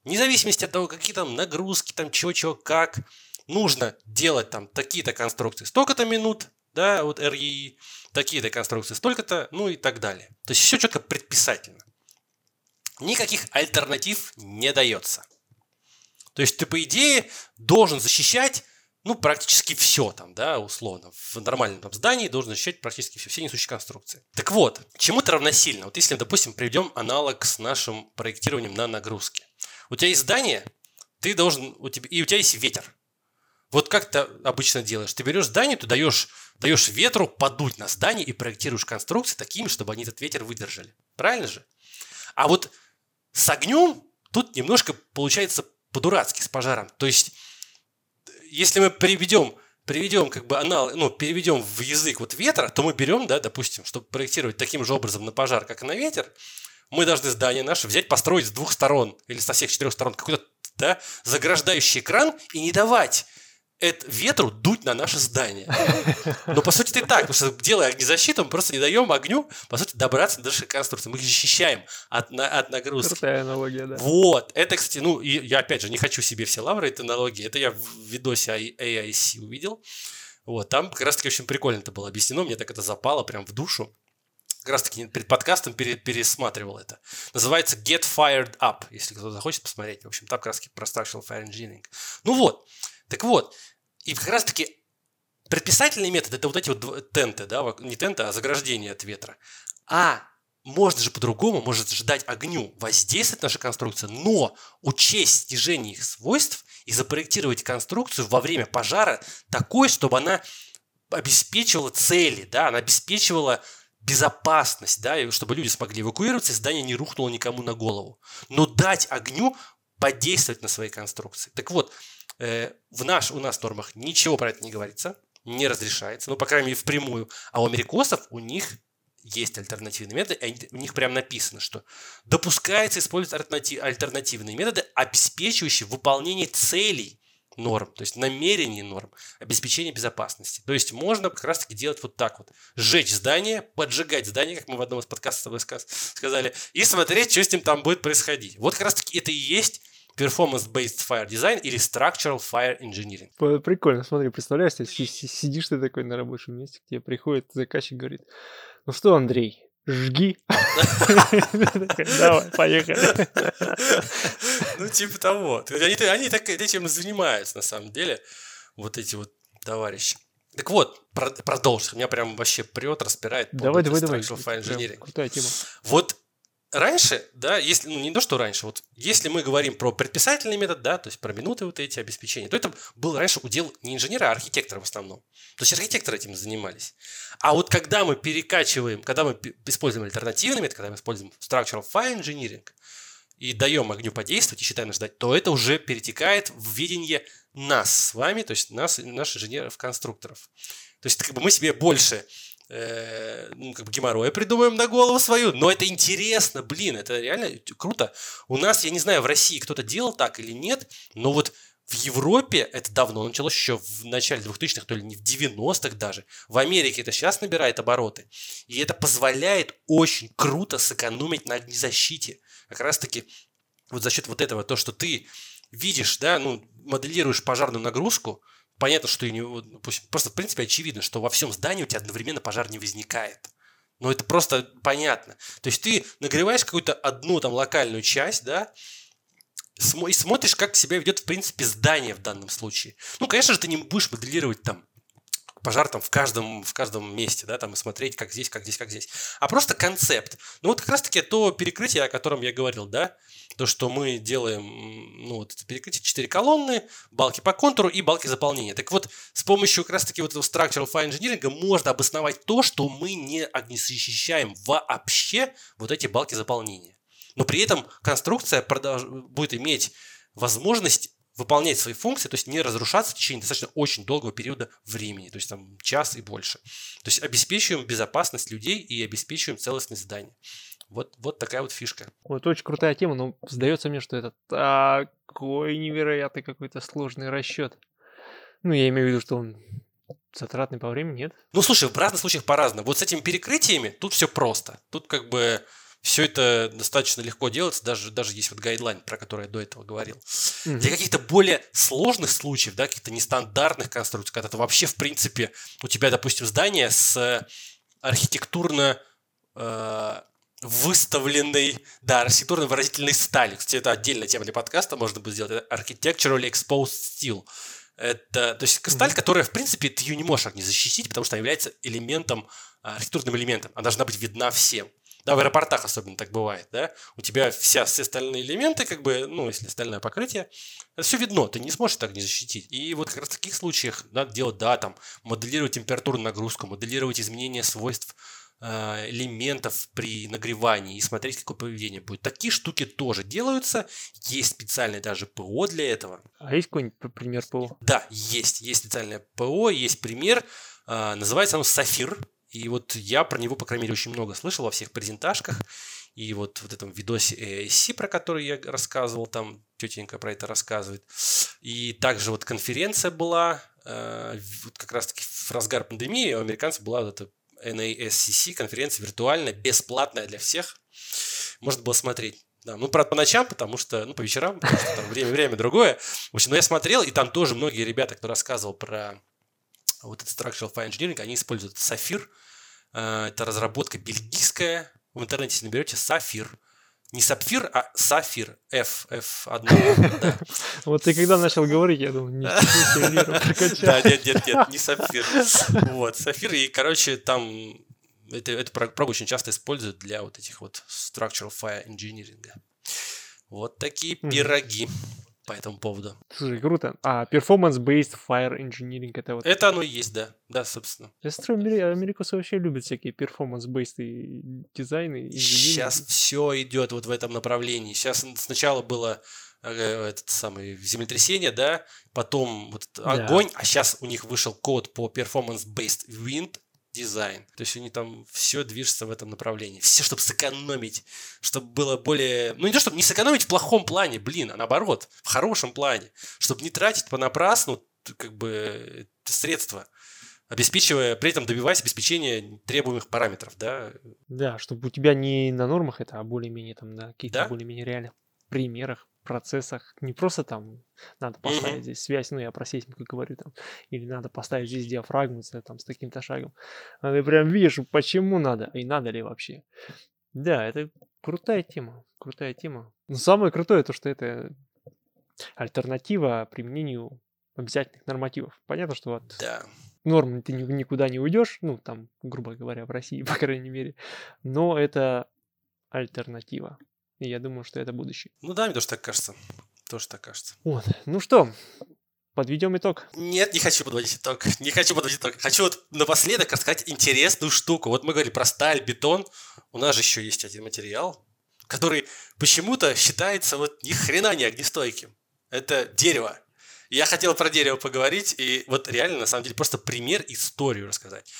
вне зависимости от того, какие там нагрузки, там чего-чего, как, нужно делать там такие-то конструкции столько-то минут, да, вот РЕИ, такие-то конструкции столько-то, ну и так далее. То есть все четко предписательно. Никаких альтернатив не дается. То есть ты, по идее, должен защищать ну, практически все там, да, условно. В нормальном здании должен защищать практически все, все несущие конструкции. Так вот, чему это равносильно? Вот если, допустим, приведем аналог с нашим проектированием на нагрузке. У тебя есть здание, ты должен, у тебя, и у тебя есть ветер. Вот как ты обычно делаешь? Ты берешь здание, ты даешь, даешь ветру подуть на здание и проектируешь конструкции такими, чтобы они этот ветер выдержали. Правильно же? А вот с огнем тут немножко получается по-дурацки с пожаром. То есть если мы приведем приведем как бы анал, ну, переведем в язык вот ветра, то мы берем, да, допустим, чтобы проектировать таким же образом на пожар, как и на ветер, мы должны здание наше взять, построить с двух сторон или со всех четырех сторон какой-то да, заграждающий экран и не давать это, ветру дуть на наше здание. Но по сути это так, потому что делая огнезащиту, мы просто не даем огню, по сути, добраться до нашей конструкции. Мы их защищаем от, на, от нагрузки. Крутая аналогия, да. Вот. Это, кстати, ну, и я опять же не хочу себе все лавры этой аналогии. Это я в видосе AIC увидел. Вот, там как раз таки очень прикольно это было объяснено, мне так это запало прям в душу. Как раз таки перед подкастом пересматривал это. Называется Get Fired Up, если кто-то захочет посмотреть. В общем, там как раз таки про Structural Fire Engineering. Ну вот, так вот, и как раз-таки предписательный метод – это вот эти вот тенты, да, не тенты, а заграждение от ветра. А можно же по-другому, может ждать огню воздействовать наша конструкция, но учесть снижение их свойств и запроектировать конструкцию во время пожара такой, чтобы она обеспечивала цели, да, она обеспечивала безопасность, да, и чтобы люди смогли эвакуироваться, и здание не рухнуло никому на голову. Но дать огню подействовать на свои конструкции. Так вот, в наш, у нас нормах ничего про это не говорится, не разрешается, ну, по крайней мере, впрямую. А у америкосов у них есть альтернативные методы, у них прям написано, что допускается использовать альтернативные методы, обеспечивающие выполнение целей норм, то есть намерений норм, обеспечение безопасности. То есть можно как раз таки делать вот так вот. Сжечь здание, поджигать здание, как мы в одном из подкастов с тобой сказали, и смотреть, что с ним там будет происходить. Вот как раз таки это и есть Performance-Based Fire Design или Structural Fire Engineering. Прикольно, смотри, представляешь, ты сидишь ты такой на рабочем месте, к тебе приходит заказчик, говорит, ну что, Андрей, жги. Давай, поехали. Ну, типа того. Они, так этим занимаются, на самом деле, вот эти вот товарищи. Так вот, продолжим. Меня прям вообще прет, распирает. Давай, давай, давай. Крутая тема. Вот раньше, да, если, ну, не то, что раньше, вот если мы говорим про предписательный метод, да, то есть про минуты вот эти обеспечения, то это был раньше удел не инженера, а архитектора в основном. То есть архитекторы этим занимались. А вот когда мы перекачиваем, когда мы используем альтернативный метод, когда мы используем structural fire engineering и даем огню подействовать и считаем ждать, то это уже перетекает в видение нас с вами, то есть нас, наших инженеров-конструкторов. То есть как бы мы себе больше э, ну, как бы геморроя придумаем на голову свою, но это интересно, блин, это реально круто. У нас, я не знаю, в России кто-то делал так или нет, но вот в Европе это давно началось еще в начале 2000-х, то ли не в 90-х даже. В Америке это сейчас набирает обороты. И это позволяет очень круто сэкономить на огнезащите. Как раз таки вот за счет вот этого, то, что ты видишь, да, ну, моделируешь пожарную нагрузку, понятно, что и не, просто, в принципе, очевидно, что во всем здании у тебя одновременно пожар не возникает. Но это просто понятно. То есть ты нагреваешь какую-то одну там локальную часть, да, и смотришь, как себя ведет, в принципе, здание в данном случае. Ну, конечно же, ты не будешь моделировать там пожар там в каждом, в каждом месте, да, там и смотреть, как здесь, как здесь, как здесь. А просто концепт. Ну, вот как раз-таки то перекрытие, о котором я говорил, да, то, что мы делаем, ну, вот перекрытие 4 колонны, балки по контуру и балки заполнения. Так вот, с помощью как раз-таки вот этого structural fire engineering можно обосновать то, что мы не огнезащищаем вообще вот эти балки заполнения. Но при этом конструкция продолж... будет иметь возможность выполнять свои функции, то есть не разрушаться в течение достаточно очень долгого периода времени, то есть там час и больше. То есть обеспечиваем безопасность людей и обеспечиваем целостность здания. Вот, вот такая вот фишка. Вот очень крутая тема, но сдается мне, что это такой невероятный какой-то сложный расчет. Ну, я имею в виду, что он затратный по времени, нет? Ну, слушай, в разных случаях по-разному. Вот с этими перекрытиями тут все просто. Тут как бы все это достаточно легко делается, даже, даже есть вот гайдлайн, про который я до этого говорил. Mm-hmm. Для каких-то более сложных случаев, да, каких-то нестандартных конструкций, когда ты вообще, в принципе, у тебя, допустим, здание с архитектурно э, выставленной, да, архитектурно выразительной сталью. Кстати, это отдельная тема для подкаста, можно будет сделать. Это architecturally exposed steel. Это, то есть сталь, mm-hmm. которая, в принципе, ты ее не можешь не защитить, потому что она является элементом, архитектурным элементом. Она должна быть видна всем. Да, в аэропортах особенно так бывает, да. У тебя вся, все остальные элементы, как бы, ну, если остальное покрытие, это все видно, ты не сможешь так не защитить. И вот как раз в таких случаях надо делать, да, там, моделировать температурную нагрузку, моделировать изменения свойств элементов при нагревании и смотреть, какое поведение будет. Такие штуки тоже делаются. Есть специальное даже ПО для этого. А есть какой-нибудь пример ПО? Да, есть. Есть специальное ПО, есть пример. Э, называется оно «Сафир». И вот я про него, по крайней мере, очень много слышал во всех презентажках. И вот в этом видосе AIC, про который я рассказывал, там тетенька про это рассказывает. И также вот конференция была, э, вот как раз-таки в разгар пандемии у американцев была вот эта NASCC, конференция виртуальная, бесплатная для всех. Можно было смотреть. Да, ну, правда, по ночам, потому что, ну, по вечерам, потому что там время, время другое. В общем, но я смотрел, и там тоже многие ребята, кто рассказывал про вот этот Structural Fire Engineering, они используют Сафир. Э, это разработка бельгийская. В интернете, если наберете Сафир, не сапфир, а сафир. F, F1. Вот ты когда начал говорить, я думал, не Да, нет, нет, нет, не сапфир. Вот, сафир. И, короче, там это, это прог очень часто используют для вот этих вот structural fire engineering. Вот такие пироги. По этому поводу. Слушай, круто. А performance-based fire engineering это вот... Это оно и есть, да. Да, собственно. Я смотрю, амери- америкосы вообще любят всякие performance-based дизайны. Сейчас все идет вот в этом направлении. Сейчас сначала было э, этот самый землетрясение, да, потом вот Да. огонь, а сейчас у них вышел код по performance-based wind design. То есть они там все движется в этом направлении. Все, чтобы сэкономить, чтобы было более... Ну, не то, чтобы не сэкономить в плохом плане, блин, а наоборот, в хорошем плане. Чтобы не тратить понапрасну как бы средства, обеспечивая, при этом добиваясь обеспечения требуемых параметров, да, Да, чтобы у тебя не на нормах это, а более-менее там на каких-то Да. более-менее реальных примерах, процессах. Не просто там надо поставить Мгм. здесь связь, ну я про сейсмику говорю там, или надо поставить здесь диафрагму там, с таким-то шагом. А ты прям видишь, почему надо, и надо ли вообще. Да, это крутая тема, крутая тема. Но самое крутое то, что это альтернатива применению обязательных нормативов. Понятно, что от да. норм ты ни- никуда не уйдешь, ну, там, грубо говоря, в России, по крайней мере, но это альтернатива. И я думаю, что это будущее. Ну да, мне тоже так кажется. Тоже так кажется. Вот. Ну что, подведем итог. Нет, не хочу подводить итог. Не хочу подводить итог. Хочу вот напоследок рассказать интересную штуку. Вот мы говорили про сталь, бетон. У нас же еще есть один материал, который почему-то считается вот ни хрена не огнестойким. Это дерево. Я хотел про дерево поговорить, и вот реально, на самом деле, просто пример, историю рассказать.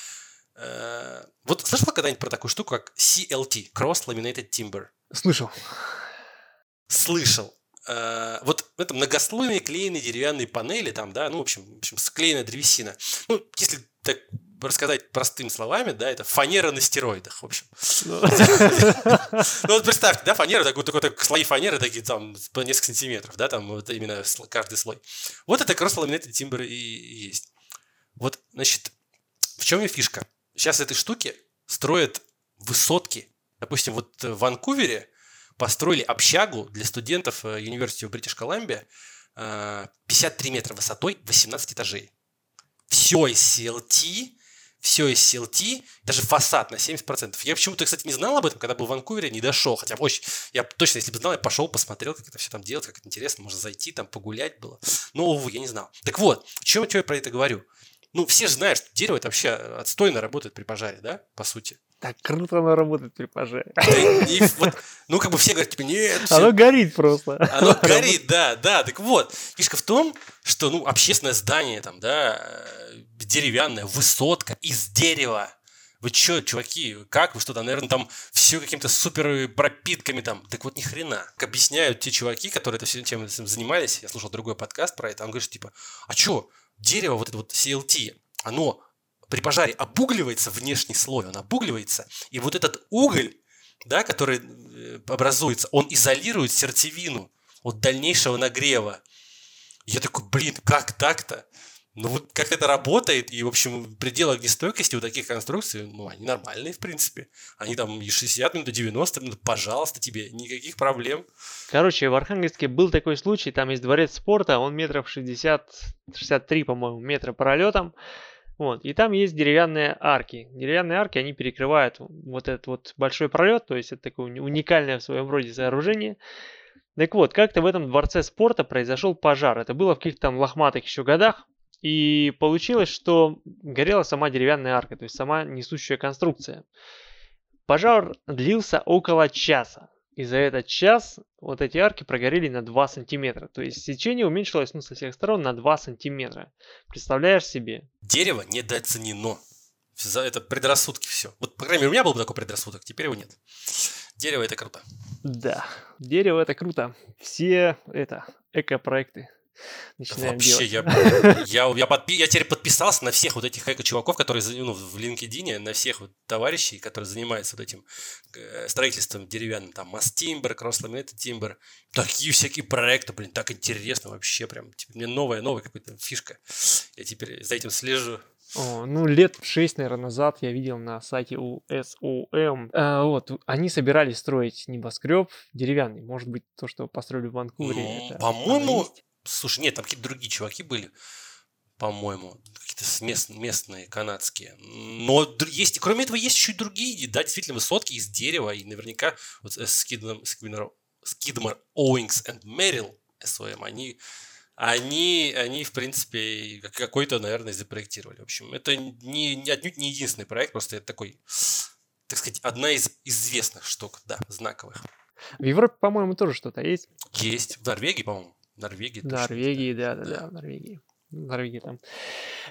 Э, Вот слышал когда-нибудь про такую штуку, как CLT, Cross Laminated Timber? Слышал. слышал. Э, Вот это многослойные клееные деревянные панели, там, да, ну, в общем, в общем, склеенная древесина. Ну, если так рассказать простыми словами, да, это фанера на стероидах, в общем. Ну, вот представьте, да, фанера, такой, такой, слои фанеры, такие там по несколько сантиметров, да, там вот именно каждый слой. Вот это кросс-ламинатный тимбр и и есть. Вот, значит, в чем и фишка? Сейчас этой штуки строят высотки. Допустим, вот в Ванкувере построили общагу для студентов э, University of British Columbia э, 53 метра высотой, 18 этажей. Все из CLT, все из CLT, даже фасад на 70%. Я почему-то, кстати, не знал об этом, когда был в Ванкувере, не дошел. Хотя очень, я точно, если бы знал, я пошел, посмотрел, как это все там делать, как это интересно, можно зайти, там погулять было. Но, увы, я не знал. Так вот, чем, я про это говорю? Ну, все же знают, что дерево это вообще отстойно работает при пожаре, да, по сути. Так круто оно работает при пожаре. И вот, ну, как бы все говорят, типа, нет, всё Оно горит просто. оно горит, да, да. Так вот, фишка в том, что, ну, общественное здание там, да, э, деревянная высотка из дерева. Вы чё, чуваки, как вы что там, наверное, там все какими-то супер пропитками там. Так вот, ни хрена. Как объясняют те чуваки, которые это все чем занимались, я слушал другой подкаст про это, он говорит, типа, а чё, дерево, вот это вот CLT, оно при пожаре обугливается внешний слой, он обугливается, и вот этот уголь, да, который э, образуется, он изолирует сердцевину от дальнейшего нагрева. Я такой, блин, как так-то? Ну вот как это работает, и, в общем, пределы огнестойкости у таких конструкций, ну, они нормальные, в принципе. Они там и 60 минут, и 90 минут, пожалуйста, тебе, никаких проблем. Короче, в Архангельске был такой случай, там есть дворец спорта, он метров 60, 63, по-моему, метра пролетом. Вот, и там есть деревянные арки. Деревянные арки, они перекрывают вот этот вот большой пролет, то есть это такое уни- уникальное в своем роде сооружение. Так вот, как-то в этом дворце спорта произошел пожар. Это было в каких-то там лохматых еще годах. И получилось, что горела сама деревянная арка, то есть сама несущая конструкция. Пожар длился около часа. И за этот час вот эти арки прогорели на 2 сантиметра. То есть сечение уменьшилось ну, со всех сторон на 2 сантиметра. Представляешь себе? Дерево недооценено. За это предрассудки все. Вот, по крайней мере, у меня был бы такой предрассудок, теперь его нет. Дерево это круто. Да. Дерево это круто. Все это эко-проекты начинаем Вообще, делать. я, я, я, подпи- я теперь подписался на всех вот этих эко-чуваков, которые ну, в LinkedIn, на всех вот товарищей, которые занимаются вот этим э, строительством деревянным, там, Мастимбер, Кросslaminated Timber, такие всякие проекты, блин, так интересно вообще, прям, типа, мне новая, новая какая-то фишка. Я теперь за этим слежу. О, ну, лет 6, наверное, назад я видел на сайте у SOM. а, вот, они собирались строить небоскреб деревянный. Может быть, то, что построили в Ванкувере. Ну, это по-моему? Слушай, нет, там какие-то другие чуваки были, по-моему, какие-то мест- местные, канадские. Но есть, кроме этого, есть еще и другие, да, действительно, высотки из дерева, и наверняка вот э, Skidmore, Skidmore, Skidmore Owings and Merrill, СОМ, они они, они, в принципе, какой-то, наверное, запроектировали. В общем, это не, не, отнюдь не единственный проект, просто это такой, так сказать, одна из известных штук, да, знаковых. В Европе, по-моему, тоже что-то есть. Есть. В Норвегии, по-моему. Норвегии. Норвегии, да, да, да, в Норвегии. В Норвегии там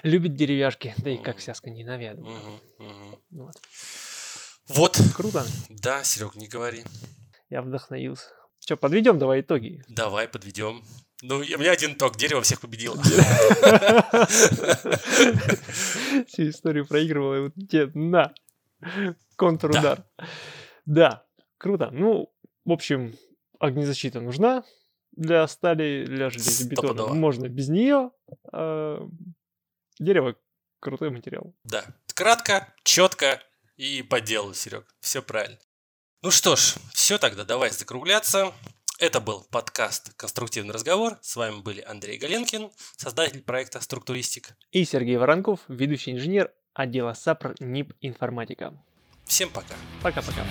любят деревяшки, да и как вся Скандинавия, я думаю. Вот. Вот. Круто. Да, Серег, не говори. Я вдохновился. Что, подведем давай итоги? Давай, подведем. Ну, у меня один итог. Дерево всех победило. Всю историю проигрывала. Вот тебе на. Контрудар. Да, круто. Ну, в общем, огнезащита нужна для стали, для железобетона. Можно без нее. А, дерево крутой материал. Да. Кратко, четко и по делу, Серег. Все правильно. Ну что ж, все тогда, давай закругляться. Это был подкаст «Конструктивный разговор». С вами были Андрей Галенкин, создатель проекта «Структуристик». И Сергей Воронков, ведущий инженер отдела САПР НИП «Информатика». Всем пока. Пока-пока.